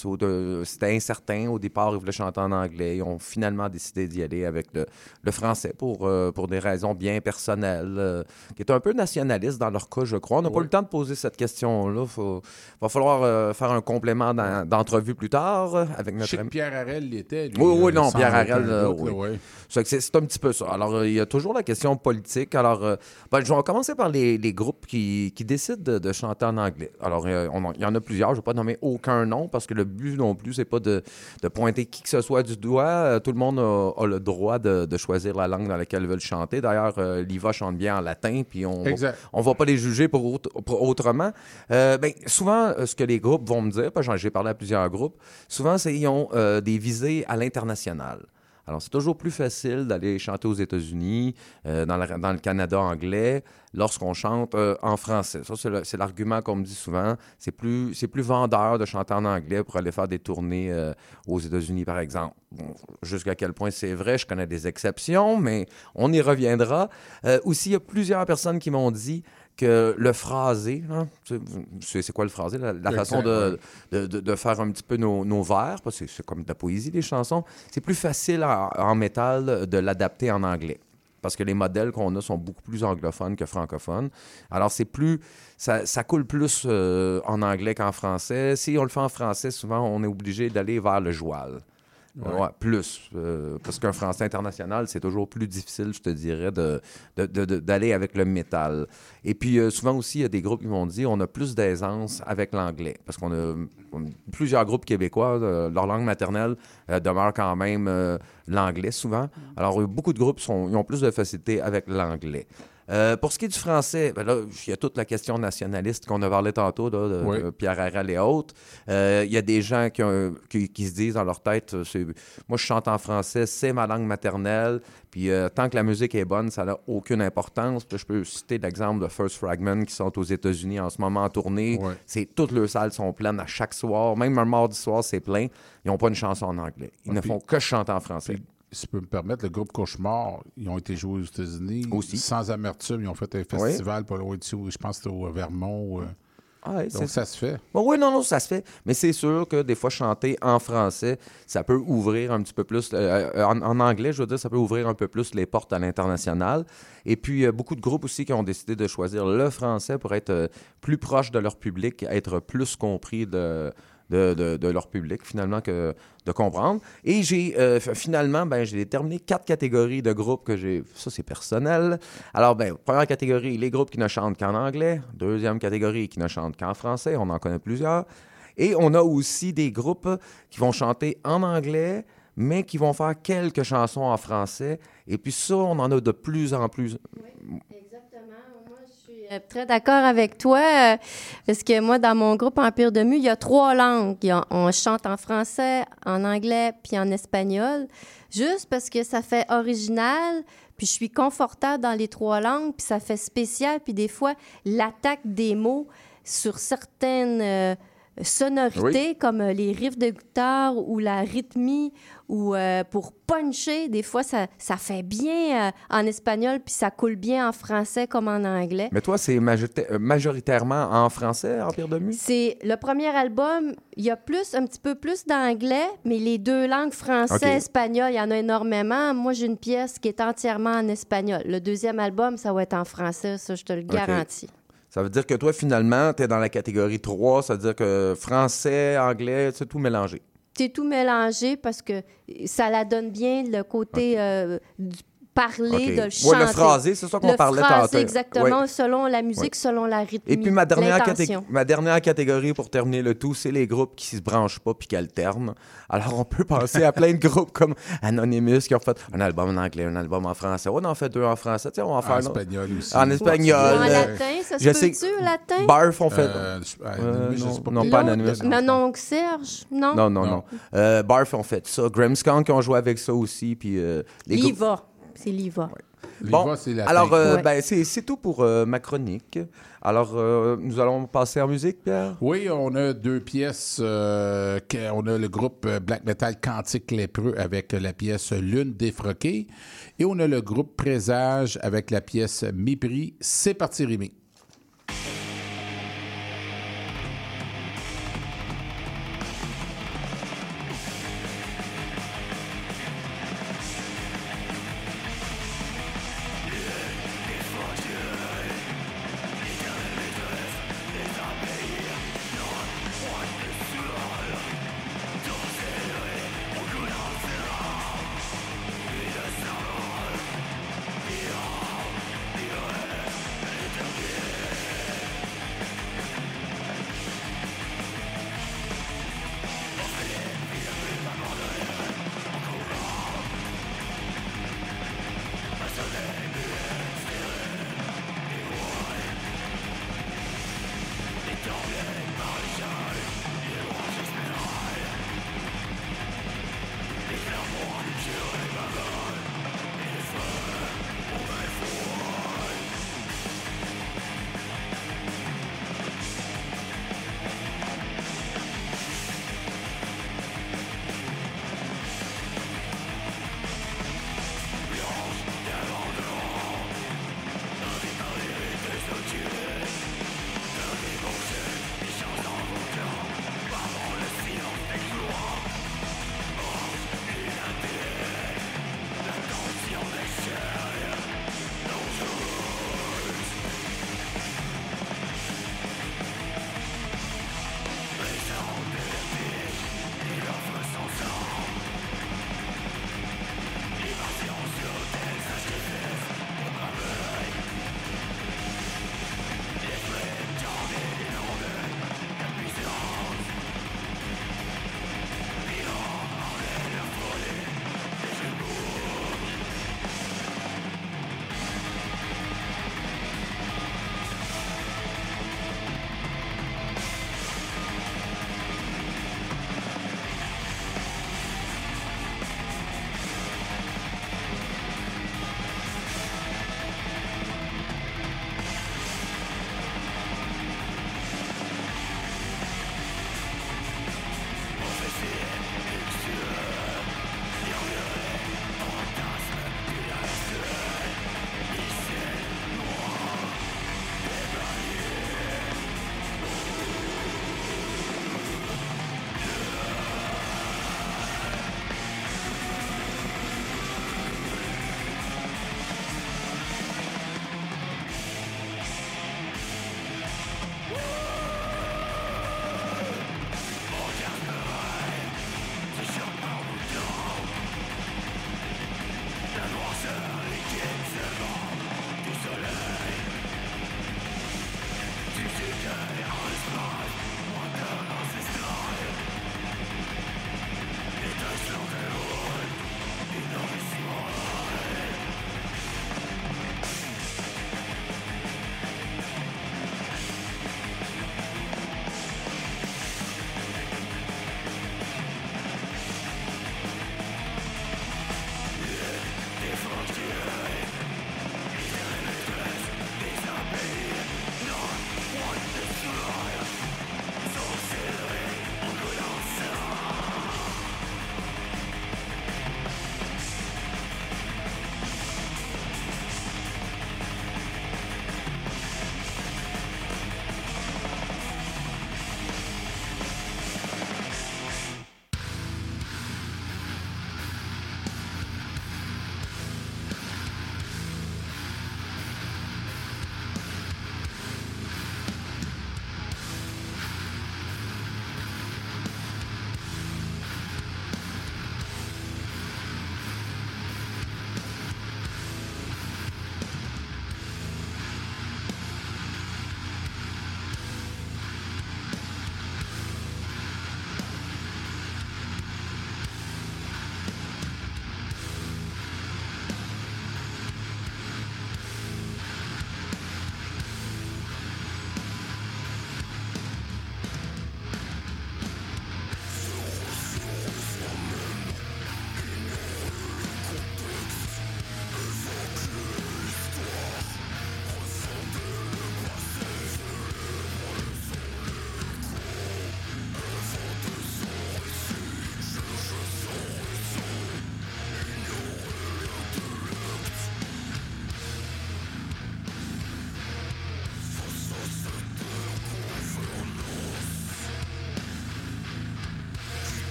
c'était incertain. Au départ, ils voulaient chanter en anglais. Ils ont finalement décidé d'y aller avec le, le français pour, euh, pour des raisons bien personnelles, euh, qui est un peu nationaliste dans leur cas, je crois. On n'a pas eu le temps de poser cette question-là. Il va falloir euh, faire un complément d'en- d'entrevue plus tard euh, avec Je notre sais que ami. Pierre Harel y était. lui, Oui, oui, non, Pierre Harel, euh, oui. ouais. C'est un petit peu ça. Alors, il y a toujours la question politique. Alors, euh, ben, je vais commencer par les, les groupes qui, qui décident de, de chanter en anglais. Alors, on il y en a plusieurs. Je ne vais pas nommer aucun nom parce que le but non plus, c'est pas de, de pointer qui que ce soit du doigt. Tout le monde a, a le droit de, de choisir la langue dans laquelle ils veulent chanter. D'ailleurs, Liva chante bien en latin, puis on Exact. on va pas les juger pour, autre- pour autrement. Euh, ben, souvent, euh, ce que les groupes vont me dire, j'ai parlé à plusieurs groupes, souvent, c'est qu'ils ont euh, des visées à l'international. Alors, c'est toujours plus facile d'aller chanter aux États-Unis, euh, dans, le- Canada anglais, lorsqu'on chante en français. Ça, c'est l'argument qu'on me dit souvent. C'est plus, plus vendeur de chanter en anglais pour aller faire des tournées aux États-Unis, par exemple. Bon, Jusqu'à quel point c'est vrai, je connais des exceptions, mais on y reviendra. Aussi, il y a plusieurs personnes qui m'ont dit que le phrasé, hein, c'est- quoi le phrasé? La, façon de, de, de- de faire un petit peu nos, nos vers, parce que c'est comme de la poésie, les chansons. C'est plus facile en, en métal de l'adapter en anglais. Parce que les modèles qu'on a sont beaucoup plus anglophones que francophones. Alors, c'est plus. Ça, ça coule plus euh, en anglais qu'en français. Si on le fait en français, souvent, on est obligé d'aller vers le joual. Ouais. Ouais, plus. euh, parce qu'un français international, c'est toujours plus difficile, je te dirais, de- de- de- de- d'aller avec le métal. Et puis, euh, souvent aussi, il y a des groupes qui m'ont dit on a plus d'aisance avec l'anglais. Parce qu'on a, on plusieurs groupes québécois, euh, leur langue maternelle demeure quand même l'anglais souvent. Alors, euh, beaucoup de groupes sont, ils ont plus de facilité avec l'anglais. Euh, pour ce qui est du français, ben là, il y a toute la question nationaliste qu'on a parlé tantôt, là, de, Oui. de Pierre Harel et autres. Euh, Il y a des gens qui, ont- qui- qui se disent dans leur tête, euh, moi je chante en français, c'est ma langue maternelle, puis euh, tant que la musique est bonne, ça n'a aucune importance. Puis je peux citer l'exemple de First Fragment qui sont aux États-Unis en ce moment en tournée. C'est Toutes leurs salles sont pleines à chaque soir, même un mardi soir, c'est plein. Ils n'ont pas une chanson en anglais. Ils Ah, ne puis- font que chanter en français. Si je peux me permettre, le groupe Cauchemar, ils ont été joués aux États-Unis. Aussi. Sans amertume, ils ont fait un festival pas loin dessous. Je pense que c'était au Vermont. euh. Ah ouais, Donc ça se fait. Bon, oui, non, non, ça se fait. Mais c'est sûr que des fois, chanter en français, ça peut ouvrir un petit peu plus. euh, euh, en, en anglais, je veux dire, ça peut ouvrir un peu plus les portes à l'international. Et puis, il y a beaucoup de groupes aussi qui ont décidé de choisir le français pour être euh, plus proche de leur public, être plus compris de. De, leur public, finalement, que de comprendre. Et j'ai euh, finalement, ben, j'ai déterminé quatre catégories de groupes que j'ai. Ça, c'est personnel. Alors, ben, première catégorie, les groupes qui ne chantent qu'en anglais. Deuxième catégorie, qui ne chantent qu'en français. On en connaît plusieurs. Et on a aussi des groupes qui vont chanter en anglais, mais qui vont faire quelques chansons en français. Et puis ça, on en a de plus en plus. Euh, très d'accord avec toi, euh, parce que moi, dans mon groupe Empire de Mu, il y a trois langues. On chante en français, en anglais, puis en espagnol, juste parce que ça fait original, puis je suis confortable dans les trois langues, puis ça fait spécial, puis des fois, l'attaque des mots sur certaines euh, sonorités, Oui. comme euh, les riffs de guitare ou la rythmie, ou euh, pour puncher, des fois, ça, ça fait bien euh, en espagnol, puis ça coule bien en français comme en anglais. Mais toi, c'est majorita- majoritairement en français, Empire de Mu? C'est le premier album, il y a plus, un petit peu plus d'anglais, mais les deux langues, français, Ok. espagnol, il y en a énormément. Moi, j'ai une pièce qui est entièrement en espagnol. Le deuxième album, ça va être en français, ça, je te le garantis. Ça veut dire que toi, finalement, tu es dans la catégorie 3, ça veut dire que français, anglais, c'est tout mélangé. C'est tout mélangé parce que ça la donne bien le côté euh, du parler, de le Ouais, chanter. le phrasé, c'est ça qu'on parlait phrasé, tantôt. exactement, Ouais. selon la musique, selon la rythmique, Et puis ma dernière, ma catégorie pour terminer le tout, c'est les groupes qui se branchent pas puis qui alternent. Alors on peut penser à plein de groupes comme Anonymous qui ont fait un album en anglais, un album en français. On en fait deux en français, sais, on va en faire un autre. espagnol aussi. En espagnol. En euh, latin, ça se je sais- peut-tu, latin? Barf, on fait. Euh, Euh, non, pas non, pas Anonymous. Mais non, Serge, non? Non, non, non. Euh, Barf ont fait ça. Grimmskunk ont joué avec ça aussi. Puis, euh, les groupes- Liva. C'est Liva. Bon, Liva, c'est latin. alors, euh, Ouais. ben, c'est tout pour euh, ma chronique. Alors, euh, nous allons passer en musique, Pierre? Oui, on a deux pièces. euh, on a le groupe Black Metal Cantique Lépreux avec la pièce Lune défroquée. Et on a le groupe Présage avec la pièce Mépris. C'est parti, Rémi.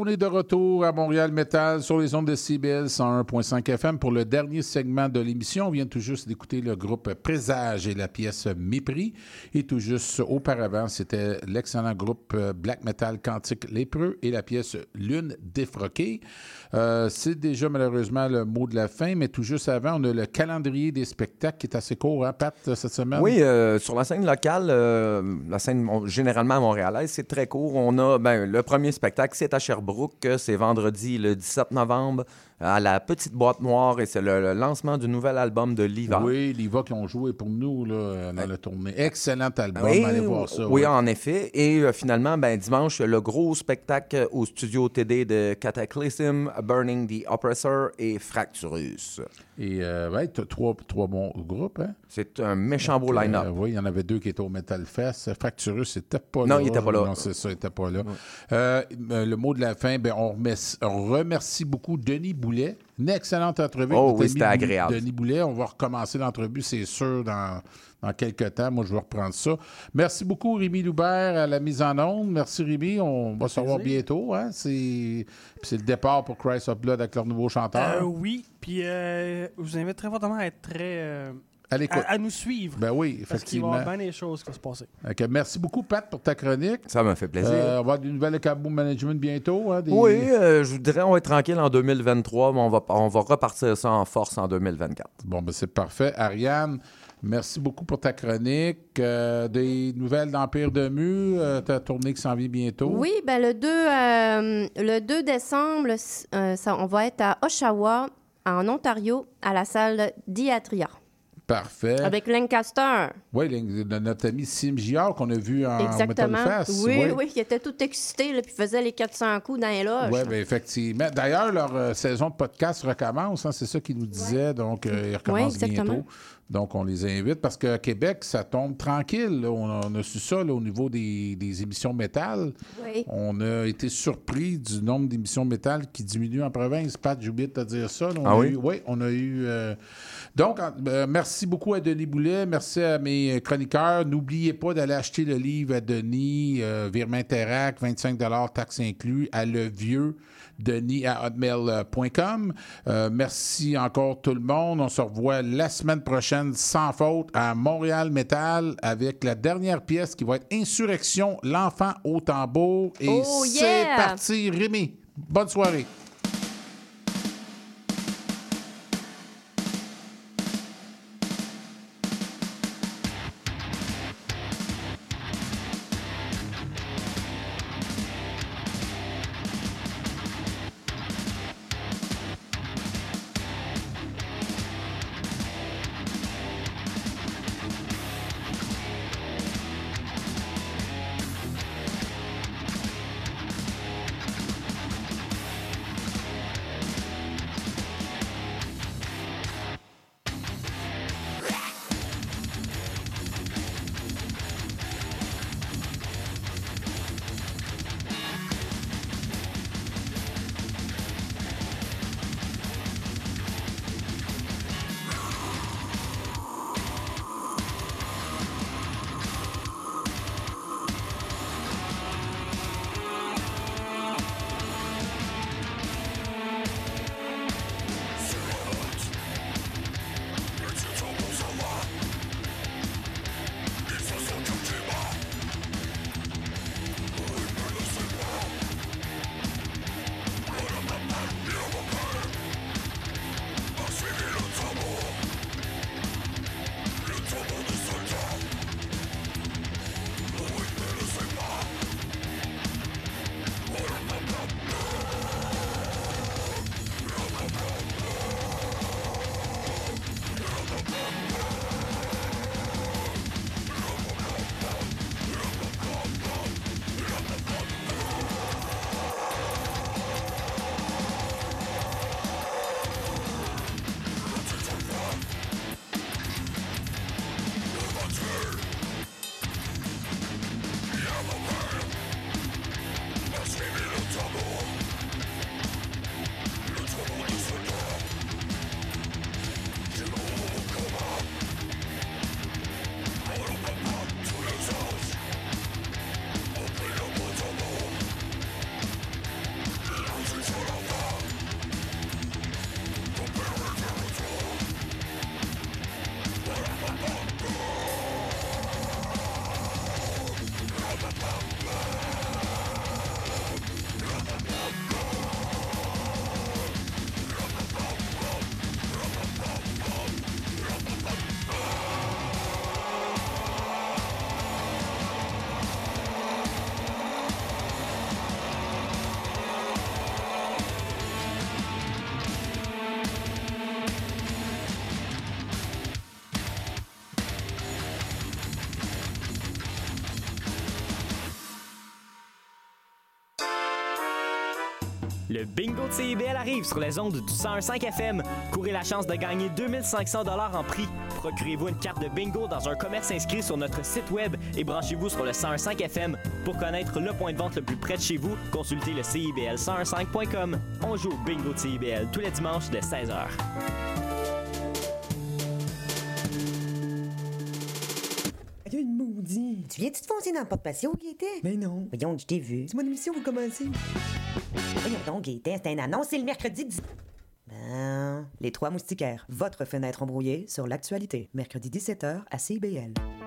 On est de retour à Montréal Metal sur les ondes de CBL 101.5 FM pour le dernier segment de l'émission. On vient tout juste d'écouter le groupe Présage et la pièce Mépris. Et tout juste auparavant, c'était l'excellent groupe Black Metal Quantique Lépreux et la pièce Lune défroquée. Euh, C'est déjà malheureusement le mot de la fin, mais tout juste avant, on a le calendrier des spectacles qui est assez court, hein, Pat, cette semaine? Oui, euh, sur la scène locale, euh, la scène généralement montréalaise, c'est très court. On a ben, le premier spectacle, c'est à Sherbrooke. C'est vendredi le 17 novembre à la Petite Boîte Noire et c'est le, le lancement du nouvel album de Liva. Oui, Liva qui ont joué pour nous là, dans la tournée. Excellent album, Oui, allez voir ça. oui, ouais. en effet. Et euh, finalement, ben, dimanche, le gros spectacle au studio TD de Cataclysm, Burning the Oppressor et Fracturus. Et euh, ouais, t'as trois, trois bons groupes. Hein? C'est un méchant beau Euh, line-up. oui, il y en avait deux qui étaient au Metal Fest. Fracturus n'était pas Non, là. il était pas là. Non, c'est ça, il n'était pas là. Euh, le mot de la fin, ben, on, remercie, on remercie beaucoup Denis Boulet. Une excellente entrevue. Oh oui, Denis c'était agréable. Denis Boulet, on va recommencer l'entrevue, c'est sûr, dans, dans quelques temps. Moi, je vais reprendre ça. Merci beaucoup, Rémi Loubert, à la mise en onde. Merci, Rémi. On va se revoir bientôt. Hein? C'est le départ pour Christ of Blood avec leur nouveau chanteur. Euh, oui, puis euh, je vous invite très fortement à être très. euh, À l'écoute. à, à nous suivre. Ben oui, Parce qu'il va y avoir effectivement. bien des choses qui vont se passer. Ok, merci beaucoup, Pat, pour ta chronique. Ça m'a fait plaisir. Euh, on va avoir des nouvelles de Cabo Management bientôt. hein, des- Oui, euh, je vous dirais, on va être tranquille en 2023, mais on va, on va repartir ça en force en 2024. Bon, ben c'est parfait. Ariane, merci beaucoup pour ta chronique. Euh, des nouvelles d'Empire de Mu, euh, ta tournée qui s'en vient bientôt. Oui, ben le 2, euh, le 2 décembre, euh, ça- on va être à Oshawa, en Ontario, à la salle Diatria, Parfait. avec Lancaster. Oui, notre ami Sim Giard qu'on a vu en Exactement. Fest. oui, Ouais. oui, il était tout excité, là, puis faisait les 400 coups dans les loges. Oui, bien, effectivement. D'ailleurs, leur euh, saison de podcast recommence, hein, c'est ça qu'ils nous disaient. Donc, euh, ils recommencent bientôt. Donc, on les invite parce qu'à Québec, ça tombe tranquille. là. On, a, on a su ça là, au niveau des, des émissions métal. Oui. On a été surpris du nombre d'émissions métal qui diminue en province. Pat, j'ai oublié de te dire ça. là. On Ah a oui? eu- oui, on a eu. euh, Donc, euh, merci beaucoup à Denis Boulet. Merci à mes chroniqueurs. N'oubliez pas d'aller acheter le livre à Denis, euh, Virement Interac, 25 taxes inclus, à Le Vieux. Denis à hotmail.com. Euh, merci encore tout le monde. On se revoit la semaine prochaine sans faute à Montréal Metal avec la dernière pièce qui va être Insurrection, l'enfant au tambour. Et Oh, c'est parti, Rémi. Bonne soirée. Le bingo de CIBL arrive sur les ondes du 101.5 FM. Courez la chance de gagner 2500 dollars en prix. Procurez-vous une carte de bingo dans un commerce inscrit sur notre site web et branchez-vous sur le 101.5 FM. Pour connaître le point de vente le plus près de chez vous, consultez le CIBL1015.com. On joue au bingo de CIBL tous les dimanches dès 16h. T'es une maudit. Tu viens-tu te foncer dans le porte-patio? Mais non. Voyons, je t'ai vu. C'est mon émission, vous commencez. Voyons donc, Gaëtan, c'est un annonce, c'est le mercredi 10... Ben, les Trois Moustiquaires, votre fenêtre embrouillée sur l'actualité. Mercredi 17h à CIBL. CIBL